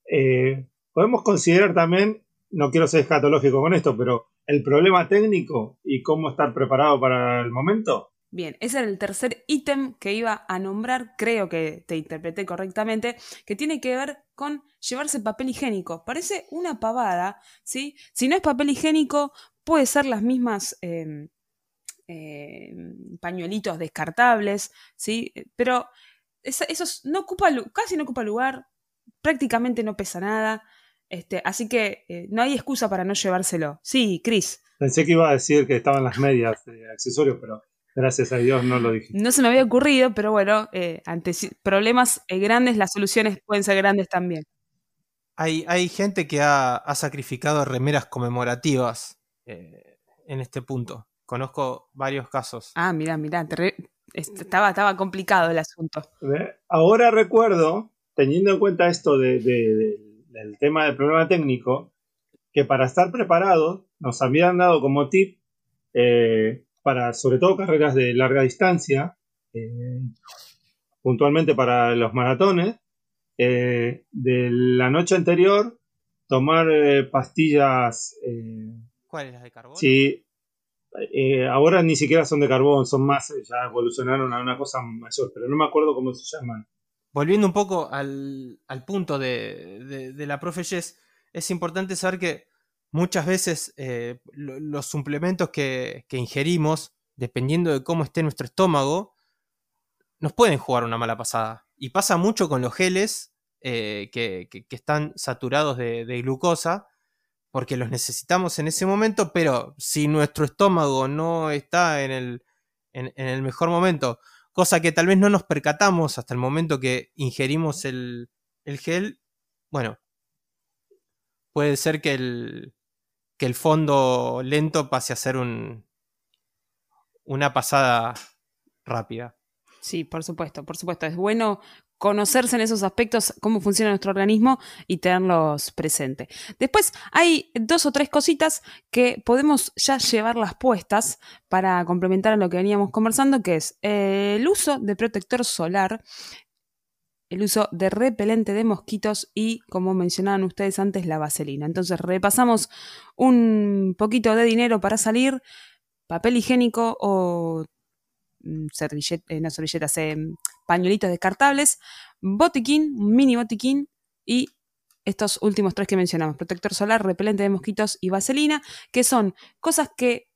Eh, podemos considerar también, no quiero ser escatológico con esto, pero el problema técnico y cómo estar preparado para el momento. Bien, ese era el tercer ítem que iba a nombrar, creo que te interpreté correctamente, que tiene que ver con llevarse papel higiénico. Parece una pavada, ¿sí? Si no es papel higiénico, puede ser las mismas em, em, pañuelitos descartables, ¿sí? Pero eso no ocupa, casi no ocupa lugar, prácticamente no pesa nada. Este, así que eh, no hay excusa para no llevárselo. Sí, Chris. Pensé que iba a decir que estaban las medias de accesorios, pero gracias a Dios no lo dije. No se me había ocurrido, pero bueno, eh, ante problemas eh, grandes, las soluciones pueden ser grandes también. Hay, hay gente que ha, sacrificado remeras conmemorativas en este punto. Conozco varios casos. Ah, mira, mira, estaba, estaba complicado el asunto. Ahora recuerdo, teniendo en cuenta esto del tema del problema técnico, que para estar preparados nos habían dado como tip eh, para sobre todo carreras de larga distancia, eh, puntualmente para los maratones, eh, de la noche anterior tomar pastillas. ¿Cuáles? de carbón? Sí, eh, ahora ni siquiera son de carbón, son más, eh, ya evolucionaron a una cosa mayor, pero no me acuerdo cómo se llaman. Volviendo un poco al, punto de, la profe Jess, es importante saber que muchas veces eh, los suplementos que, ingerimos, dependiendo de cómo esté nuestro estómago, nos pueden jugar una mala pasada. Y pasa mucho con los geles que, están saturados de glucosa, porque los necesitamos en ese momento, pero si nuestro estómago no está en el, en, el mejor momento, cosa que tal vez no nos percatamos hasta el momento que ingerimos el, gel, bueno, puede ser que el, que el fondo lento pase a ser un, una pasada rápida. Sí, por supuesto, por supuesto. Es bueno conocerse en esos aspectos, cómo funciona nuestro organismo y tenerlos presente. Después hay dos o tres cositas que podemos ya llevarlas puestas para complementar a lo que veníamos conversando, que es eh, el uso de protector solar, el uso de repelente de mosquitos y, como mencionaban ustedes antes, la vaselina. Entonces repasamos un poquito de dinero para salir, papel higiénico o Mm, eh, no servilletas, eh, pañuelitos descartables, botiquín, mini botiquín y estos últimos tres que mencionamos, protector solar, repelente de mosquitos y vaselina, que son cosas que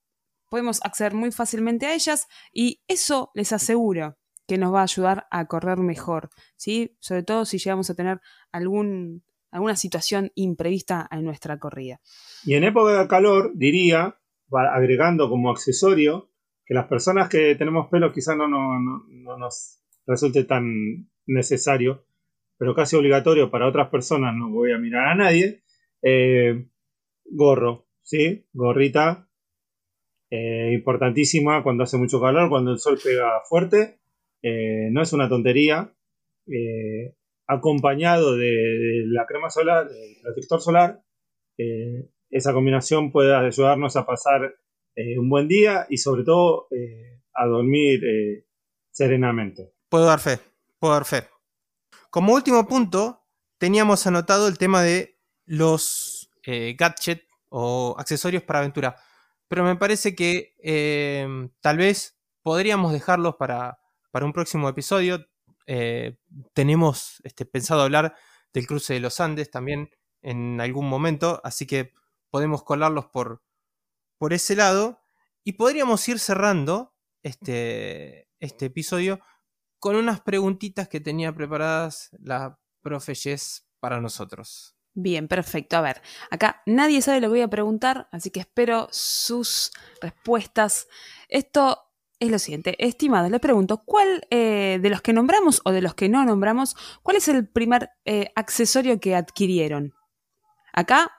podemos acceder muy fácilmente a ellas y eso les aseguro que nos va a ayudar a correr mejor, ¿sí? sobre todo si llegamos a tener algún, alguna situación imprevista en nuestra corrida. Y en época de calor, diría, agregando como accesorio, que las personas que tenemos pelo quizás no, no, nos resulte tan necesario, pero casi obligatorio para otras personas, no voy a mirar a nadie, eh, gorro, ¿sí? Gorrita, eh, importantísima cuando hace mucho calor, cuando el sol pega fuerte, eh, no es una tontería, acompañado de, de, la crema solar, del protector solar, esa combinación puede ayudarnos a pasar eh, un buen día y sobre todo eh, a dormir eh, serenamente. Puedo dar fe, puedo dar fe. Como último punto, teníamos anotado el tema de los gadgets o accesorios para aventura. Pero me parece que tal vez podríamos dejarlos para, para un próximo episodio. Tenemos este, pensado hablar del cruce de los Andes también en algún momento, así que podemos colarlos por, por ese lado y podríamos ir cerrando este, este episodio con unas preguntitas que tenía preparadas la profe Jess para nosotros. Bien, perfecto. A ver, acá nadie sabe lo que voy a preguntar, así que espero sus respuestas. Esto es lo siguiente. Estimados, les pregunto, ¿cuál eh, de los que nombramos o de los que no nombramos, cuál es el primer eh, accesorio que adquirieron? Acá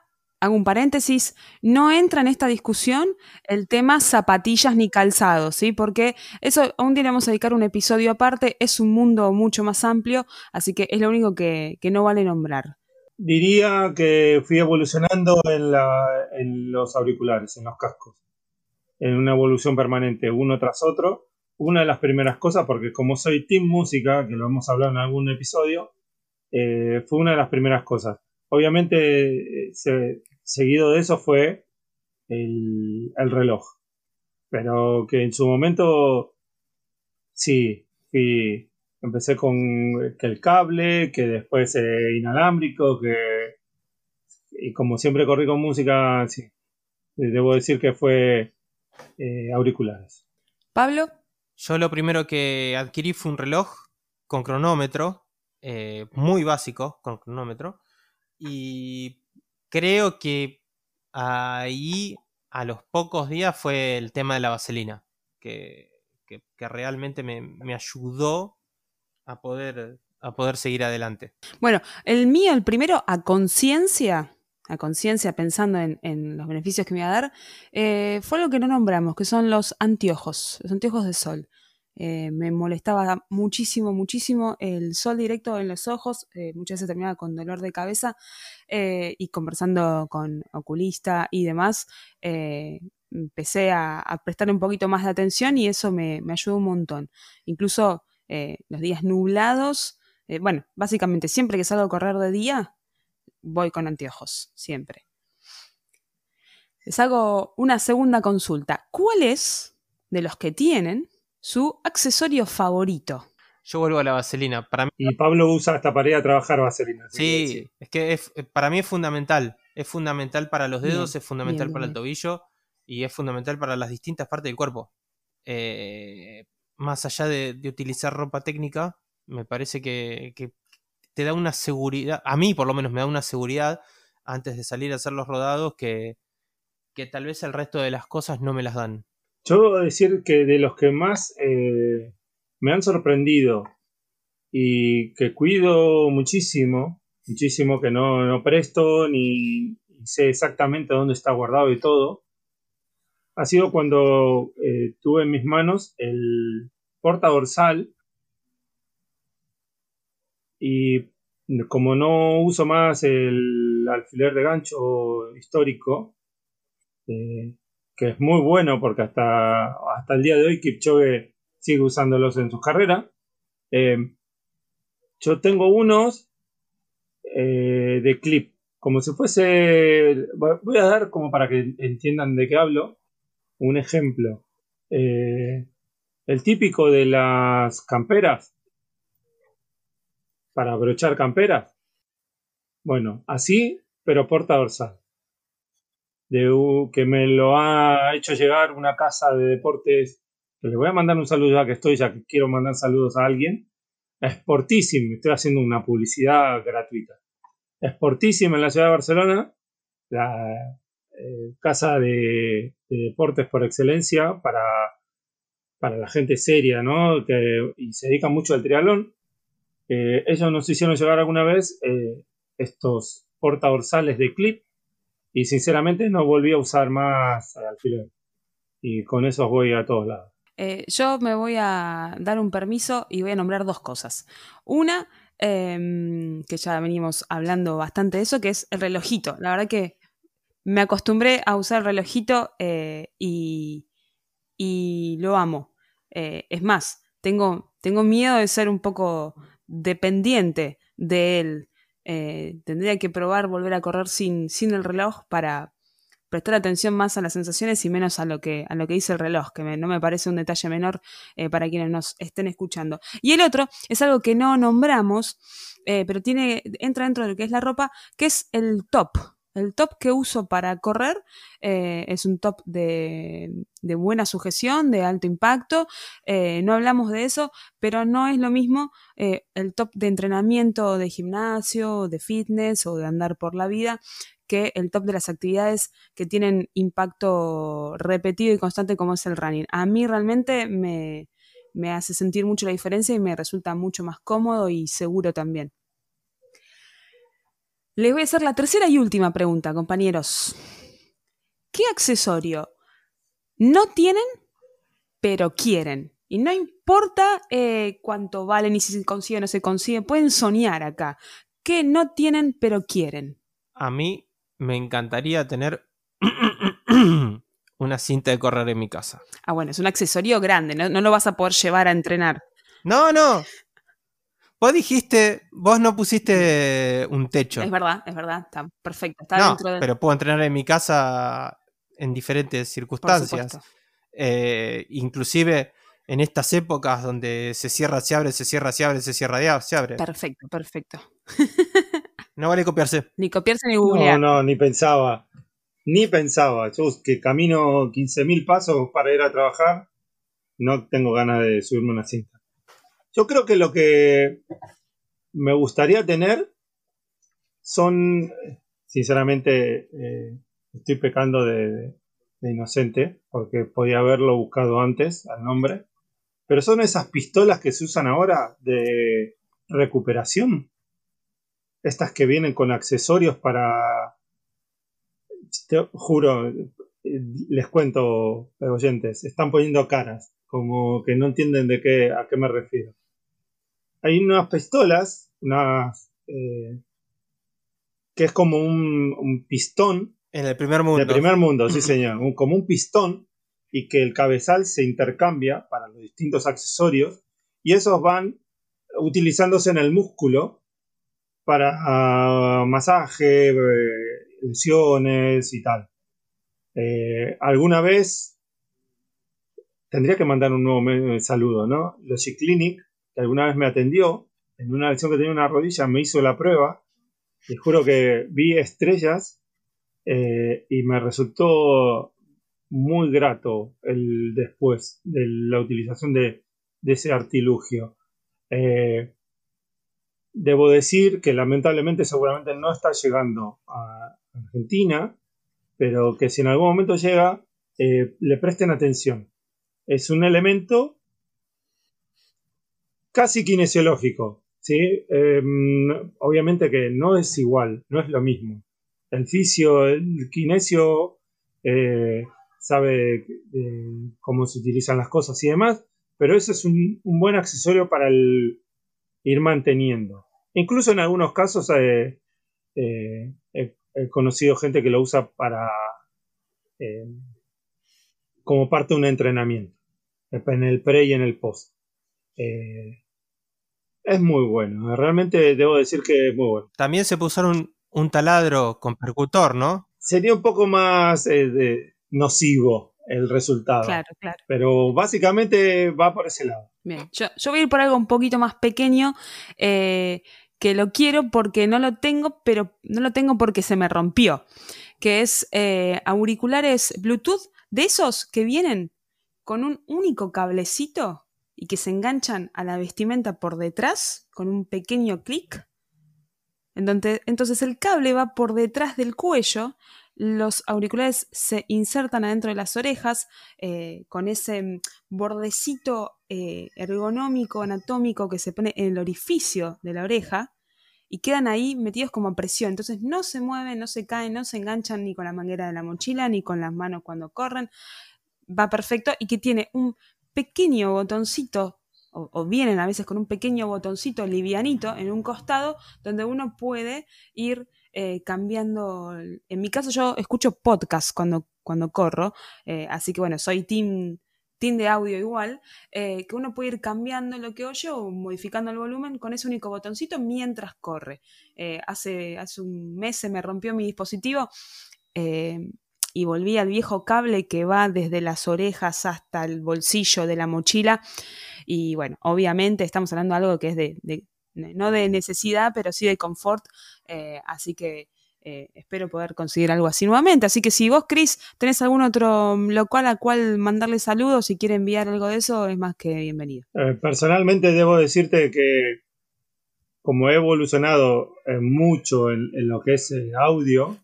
hago un paréntesis, no entra en esta discusión el tema zapatillas ni calzados, ¿sí? Porque eso aún a dedicar un episodio aparte, es un mundo mucho más amplio, así que es lo único que, no vale nombrar. Diría que fui evolucionando en, los auriculares, en los cascos, en una evolución permanente, uno tras otro. Una de las primeras cosas, porque como soy Team Música, que lo hemos hablado en algún episodio, eh, fue una de las primeras cosas. Obviamente se, seguido de eso fue el, reloj. Pero que en su momento, sí, empecé con que el cable, que después eh, inalámbrico, que... Y como siempre corrí con música, sí. Debo decir que fue eh, auriculares. Pablo. Yo lo primero que adquirí fue un reloj con cronómetro, eh, muy básico, con cronómetro. Y creo que ahí a los pocos días fue el tema de la vaselina, que, realmente me, ayudó a poder, a poder seguir adelante. Bueno, el mío, el primero, a conciencia, a conciencia, pensando en, los beneficios que me iba a dar, eh, fue lo que no nombramos, que son los anteojos, los anteojos de sol. Eh, me molestaba muchísimo, muchísimo el sol directo en los ojos, eh, muchas veces terminaba con dolor de cabeza eh, y conversando con oculista y demás, empecé a, prestar un poquito más de atención y eso me, me ayudó un montón. Incluso los días nublados, bueno, básicamente siempre que salgo a correr de día, voy con anteojos, siempre. Les hago una segunda consulta. ¿Cuál es de los que tienen su accesorio favorito. Yo vuelvo a la vaselina. Para mí... Y Pablo usa esta pared a trabajar vaselina. Sí, es que eh, para mí es fundamental. Es fundamental para los dedos, es fundamental para el tobillo y es fundamental para las distintas partes del cuerpo. Eh, más allá de, utilizar ropa técnica, me parece que, te da una seguridad, a mí por lo menos me da una seguridad antes de salir a hacer los rodados que, que tal vez el resto de las cosas no me las dan. Yo debo decir que de los que más eh, me han sorprendido y que cuido muchísimo, muchísimo que no, presto ni sé exactamente dónde está guardado y todo, ha sido cuando eh, tuve en mis manos el porta dorsal. Y como no uso más el alfiler de gancho histórico, eh, que es muy bueno porque hasta, hasta el día de hoy Kipchoge sigue usándolos en sus carreras. Eh, yo tengo unos eh, de clip, como si fuese, voy a dar como para que entiendan de qué hablo, un ejemplo. Eh, el típico de las camperas, para abrochar camperas. Bueno, así, pero porta dorsal de, que me lo ha hecho llegar una casa de deportes, le voy a mandar un saludo ya que estoy, ya que quiero mandar saludos a alguien. Sportísimo, estoy haciendo una publicidad gratuita. Sportísimo en la ciudad de Barcelona, la eh, casa de, deportes por excelencia para, para la gente seria, ¿no? Que, y se dedica mucho al triatlón. Eh, ellos nos hicieron llegar alguna vez eh, estos portadorsales de clip y sinceramente no volví a usar más alfiler. Y con eso voy a todos lados. Eh, yo me voy a dar un permiso y voy a nombrar dos cosas. Una, em, que ya venimos hablando bastante de eso, que es el relojito. La verdad que me acostumbré a usar el relojito eh, y, y, lo amo. Eh, es más, tengo, tengo miedo de ser un poco dependiente de él. Eh, tendría que probar volver a correr sin, sin el reloj para, prestar atención más a las sensaciones y menos a lo que, a lo que dice el reloj, que no me parece un detalle menor eh, para quienes nos estén escuchando. Y el otro es algo que no nombramos, eh, pero tiene, entra dentro de lo que es la ropa, que es el top. El top que uso para correr eh, es un top de, buena sujeción, de alto impacto. Eh, no hablamos de eso, pero no es lo mismo eh, el top de entrenamiento de gimnasio, de fitness o de andar por la vida que el top de las actividades que tienen impacto repetido y constante como es el running. A mí realmente me, me hace sentir mucho la diferencia y me resulta mucho más cómodo y seguro también. Les voy a hacer la tercera y última pregunta, compañeros. ¿Qué accesorio no tienen, pero quieren? Y no importa eh, cuánto valen y si se consigue o no se consigue, pueden soñar acá. ¿Qué no tienen, pero quieren? A mí me encantaría tener una cinta de correr en mi casa. Ah, bueno, es un accesorio grande, no, no lo vas a poder llevar a entrenar. No, no, Vos dijiste, vos no pusiste un techo. Es verdad, es verdad, está perfecto. Está no, pero puedo entrenar en mi casa en diferentes circunstancias. Eh, inclusive en estas épocas donde se cierra, se abre, se cierra, se abre, se cierra, se abre. Perfecto, perfecto. no vale copiarse. Ni copiarse ni googlear. No, no, ni pensaba. Ni pensaba. Yo que camino 15.000 pasos para ir a trabajar, no tengo ganas de subirme una cinta. Yo creo que lo que me gustaría tener son, sinceramente, eh, estoy pecando de, inocente, porque podía haberlo buscado antes al nombre, pero son esas pistolas que se usan ahora de recuperación. Estas que vienen con accesorios para... Te juro, les cuento, oyentes, están poniendo caras, como que no entienden de qué, a qué me refiero hay unas pistolas, unas, eh, que es como un, pistón. En el primer mundo. En el primer mundo, sí señor. como un pistón y que el cabezal se intercambia para los distintos accesorios y esos van utilizándose en el músculo para ah, masaje, eh, lesiones y tal. Eh, alguna vez tendría que mandar un nuevo saludo, ¿no? Los Clinic que alguna vez me atendió, en una lesión que tenía una rodilla, me hizo la prueba. Y juro que vi estrellas eh, y me resultó muy grato el después de la utilización de, ese artilugio. Eh, debo decir que lamentablemente seguramente no está llegando a Argentina, pero que si en algún momento llega, eh, le presten atención. Es un elemento casi kinesiológico. ¿sí? Em, obviamente que no es igual, no es lo mismo. El fisio, el kinesio eh, sabe eh, cómo se utilizan las cosas y demás, pero eso es un, buen accesorio para el ir manteniendo. Incluso en algunos casos eh, he, conocido gente que lo usa para como parte de un entrenamiento, en el pre y en el post. Es muy bueno, realmente debo decir que es muy bueno. También se puede usar un, taladro con percutor, ¿no? Sería un poco más eh, nocivo el resultado. Claro, claro. Pero básicamente va por ese lado. Bien, yo, voy a ir por algo un poquito más pequeño. Eh, que lo quiero porque no lo tengo, pero no lo tengo porque se me rompió. Que es eh, auriculares Bluetooth de esos que vienen con un único cablecito y que se enganchan a la vestimenta por detrás con un pequeño clic. Entonces el cable va por detrás del cuello, los auriculares se insertan adentro de las orejas eh, con ese bordecito eh, ergonómico, anatómico que se pone en el orificio de la oreja y quedan ahí metidos como a presión. Entonces no se mueven, no se caen, no se enganchan ni con la manguera de la mochila ni con las manos cuando corren. Va perfecto y que tiene un pequeño botoncito, o, vienen a veces con un pequeño botoncito livianito en un costado, donde uno puede ir eh, cambiando. En mi caso, yo escucho podcast cuando, cuando corro, eh, así que bueno, soy team, de audio igual, eh, que uno puede ir cambiando lo que oye o modificando el volumen con ese único botoncito mientras corre. hace, hace un mes se me rompió mi dispositivo y volví al viejo cable que va desde las orejas hasta el bolsillo de la mochila. Y bueno, obviamente estamos hablando de algo que es de, no de necesidad, pero sí de confort. Eh, así que eh, espero poder conseguir algo así nuevamente. Así que si vos, Chris, tenés algún otro local a cual mandarle saludos, si quiere enviar algo de eso, es más que bienvenido. Eh, personalmente debo decirte que como he evolucionado mucho en, lo que es audio,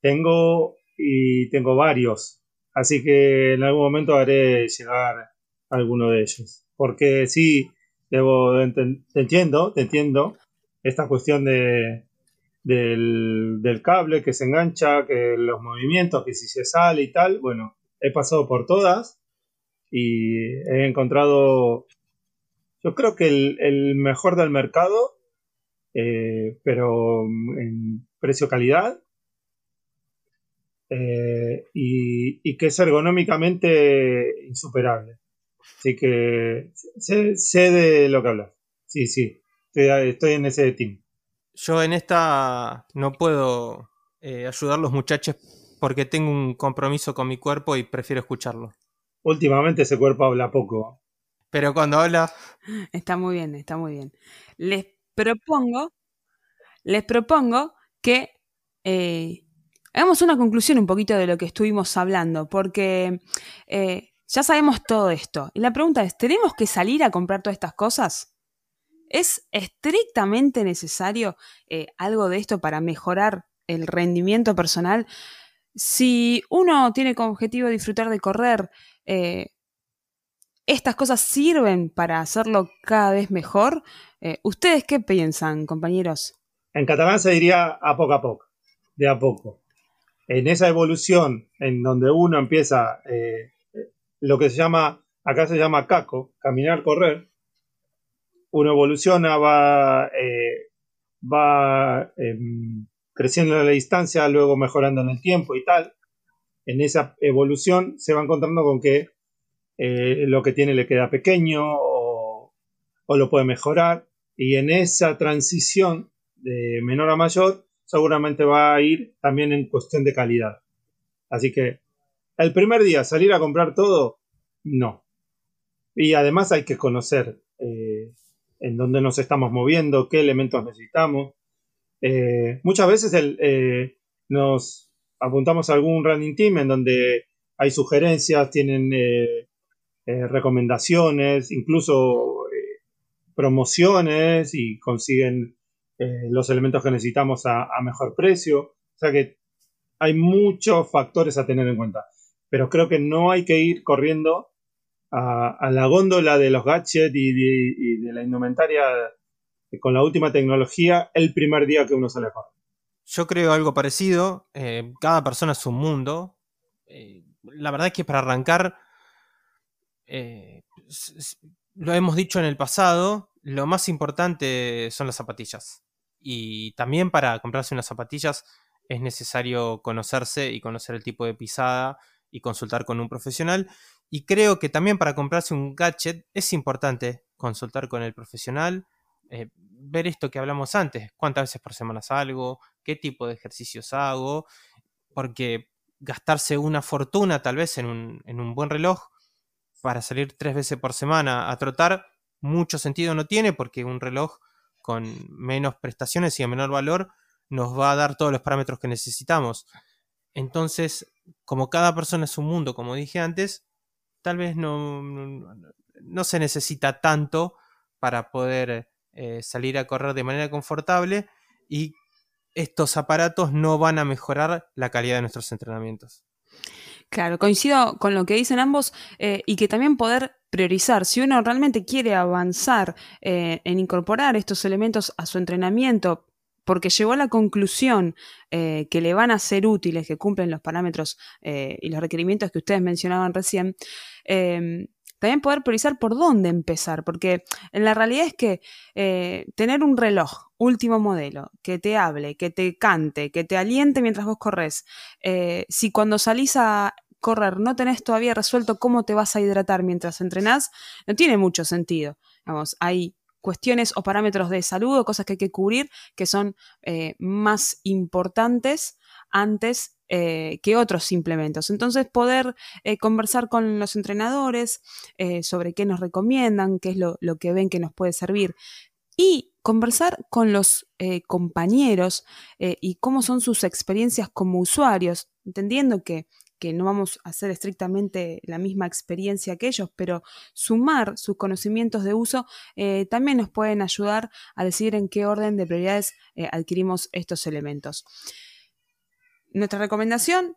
tengo y tengo varios. Así que en algún momento haré llegar alguno de ellos. Porque sí, debo, te entiendo, te entiendo esta cuestión de, del, cable que se engancha, que los movimientos, que si se sale y tal. Bueno, he pasado por todas y he encontrado, yo creo que el, mejor del mercado, eh, pero en precio-calidad. Eh, y, que es ergonómicamente insuperable. Así que sé, de lo que hablas. Sí, sí, estoy en ese team. Yo en esta no puedo eh, ayudar a los muchachos porque tengo un compromiso con mi cuerpo y prefiero escucharlo. Últimamente ese cuerpo habla poco. Pero cuando habla... Está muy bien, está muy bien. Les propongo, les propongo que eh, hagamos una conclusión un poquito de lo que estuvimos hablando, porque eh, ya sabemos todo esto. Y la pregunta es, ¿tenemos que salir a comprar todas estas cosas? ¿Es estrictamente necesario eh, algo de esto para mejorar el rendimiento personal? Si uno tiene como objetivo disfrutar de correr, eh, ¿estas cosas sirven para hacerlo cada vez mejor? ¿Ustedes qué piensan, compañeros? En catalán se diría a poco a poco, de a poco. En esa evolución en donde uno empieza lo que se llama, acá se llama caco, caminar, correr, uno evoluciona, va, eh, va em, creciendo en la distancia, luego mejorando en el tiempo y tal. En esa evolución se va encontrando con que eh, lo que tiene le queda pequeño o, lo puede mejorar. Y en esa transición de menor a mayor, seguramente va a ir también en cuestión de calidad. Así que el primer día salir a comprar todo, no. Y además hay que conocer eh, en dónde nos estamos moviendo, qué elementos necesitamos. Eh, muchas veces eh, nos apuntamos a algún running team en donde hay sugerencias, tienen recomendaciones, incluso promociones y consiguen los elementos que necesitamos a, mejor precio. O sea que hay muchos factores a tener en cuenta. Pero creo que no hay que ir corriendo a, la góndola de los gadgets y de, la indumentaria con la última tecnología el primer día que uno sale a correr. Yo creo algo parecido. Eh, cada persona es un mundo. Eh, la verdad es que para arrancar, eh, lo hemos dicho en el pasado, lo más importante son las zapatillas. Y también para comprarse unas zapatillas es necesario conocerse y conocer el tipo de pisada y consultar con un profesional. Y creo que también para comprarse un gadget es importante consultar con el profesional, eh, ver esto que hablamos antes, cuántas veces por semana salgo, qué tipo de ejercicios hago, porque gastarse una fortuna tal vez en un, buen reloj para salir tres veces por semana a trotar, mucho sentido no tiene porque un reloj con menos prestaciones y a menor valor nos va a dar todos los parámetros que necesitamos. Entonces, como cada persona es un mundo, como dije antes, tal vez no, no, se necesita tanto para poder eh, salir a correr de manera confortable y estos aparatos no van a mejorar la calidad de nuestros entrenamientos. Claro, coincido con lo que dicen ambos eh, y que también poder priorizar. Si uno realmente quiere avanzar eh, en incorporar estos elementos a su entrenamiento, porque llegó a la conclusión eh, que le van a ser útiles, que cumplen los parámetros eh, y los requerimientos que ustedes mencionaban recién, em, también poder priorizar por dónde empezar, porque en la realidad es que tener un reloj último modelo que te hable, que te cante, que te aliente mientras vos corres, si cuando salís a correr no tenés todavía resuelto cómo te vas a hidratar mientras entrenás, no tiene mucho sentido. Vamos, hay cuestiones o parámetros de salud o cosas que hay que cubrir que son eh, más importantes antes eh, que otros implementos. Entonces, poder eh, conversar con los entrenadores sobre qué nos recomiendan, qué es lo, lo, que ven que nos puede servir. Y conversar con los compañeros y cómo son sus experiencias como usuarios, entendiendo que que no vamos a hacer estrictamente la misma experiencia que ellos, pero sumar sus conocimientos de uso eh, también nos pueden ayudar a decidir en qué orden de prioridades eh, adquirimos estos elementos. Nuestra recomendación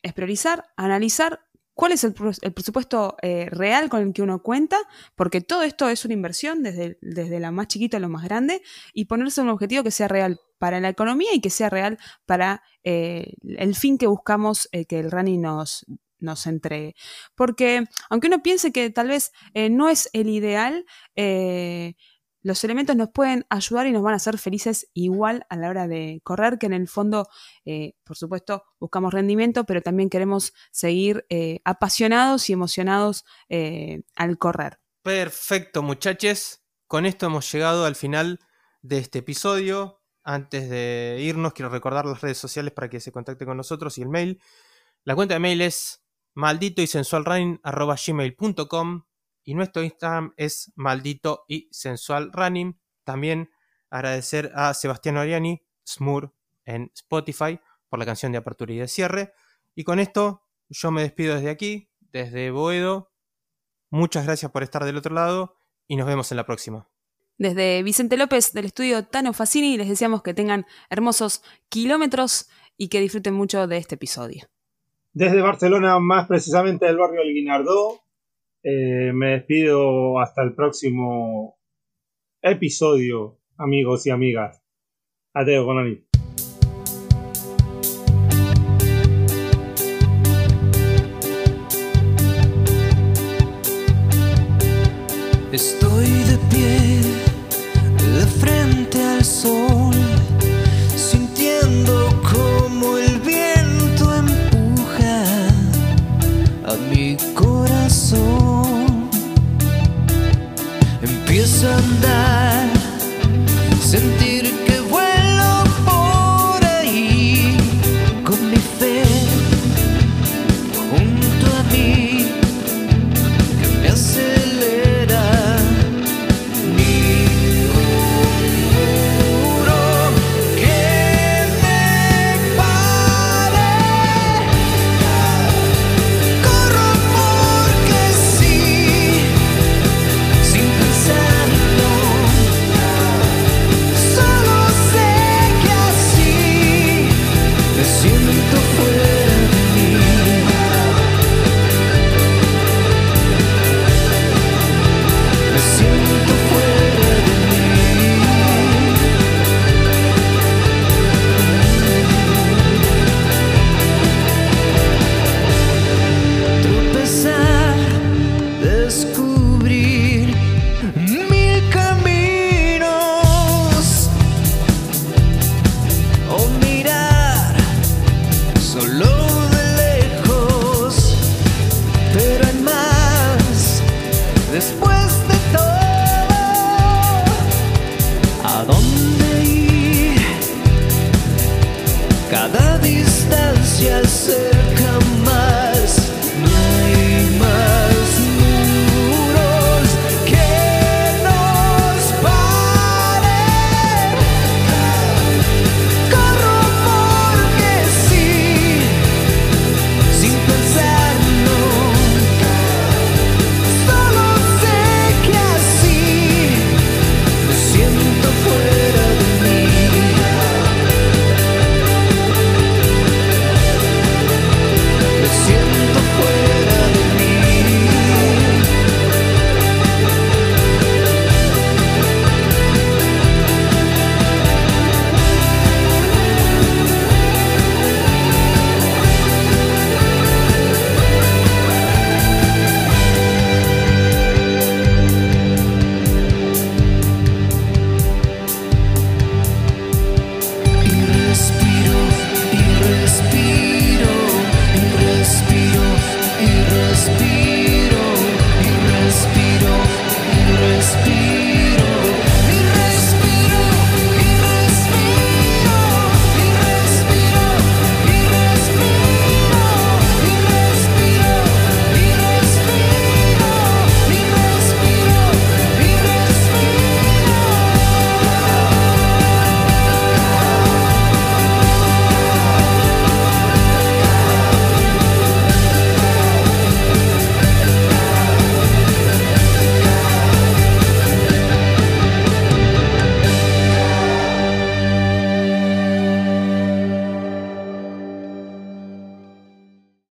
es priorizar, analizar cuál es el, presupuesto eh, real con el que uno cuenta, porque todo esto es una inversión desde, desde la más chiquita a lo más grande, y ponerse un objetivo que sea real para la economía y que sea real para eh, el fin que buscamos eh, que el running nos, nos entregue. Porque aunque uno piense que tal vez no es el ideal, los elementos nos pueden ayudar y nos van a hacer felices igual a la hora de correr, que en el fondo, eh, por supuesto, buscamos rendimiento, pero también queremos seguir eh, apasionados y emocionados eh, al correr. Perfecto, muchachos. Con esto hemos llegado al final de este episodio. Antes de irnos, quiero recordar las redes sociales para que se contacte con nosotros y el mail. La cuenta de mail es maldito y y nuestro Instagram es maldito y sensual running. También agradecer a Sebastián Oriani, Smur, en Spotify, por la canción de apertura y de cierre. Y con esto yo me despido desde aquí, desde Boedo. Muchas gracias por estar del otro lado y nos vemos en la próxima. Desde Vicente López del estudio Tano Facini les deseamos que tengan hermosos kilómetros y que disfruten mucho de este episodio. Desde Barcelona, más precisamente del barrio El Guinardó, eh, me despido hasta el próximo episodio, amigos y amigas. Adeo, con Estoy de pie de frente al sol, sintiendo como el viento empuja a mi corazón. Empiezo a andar.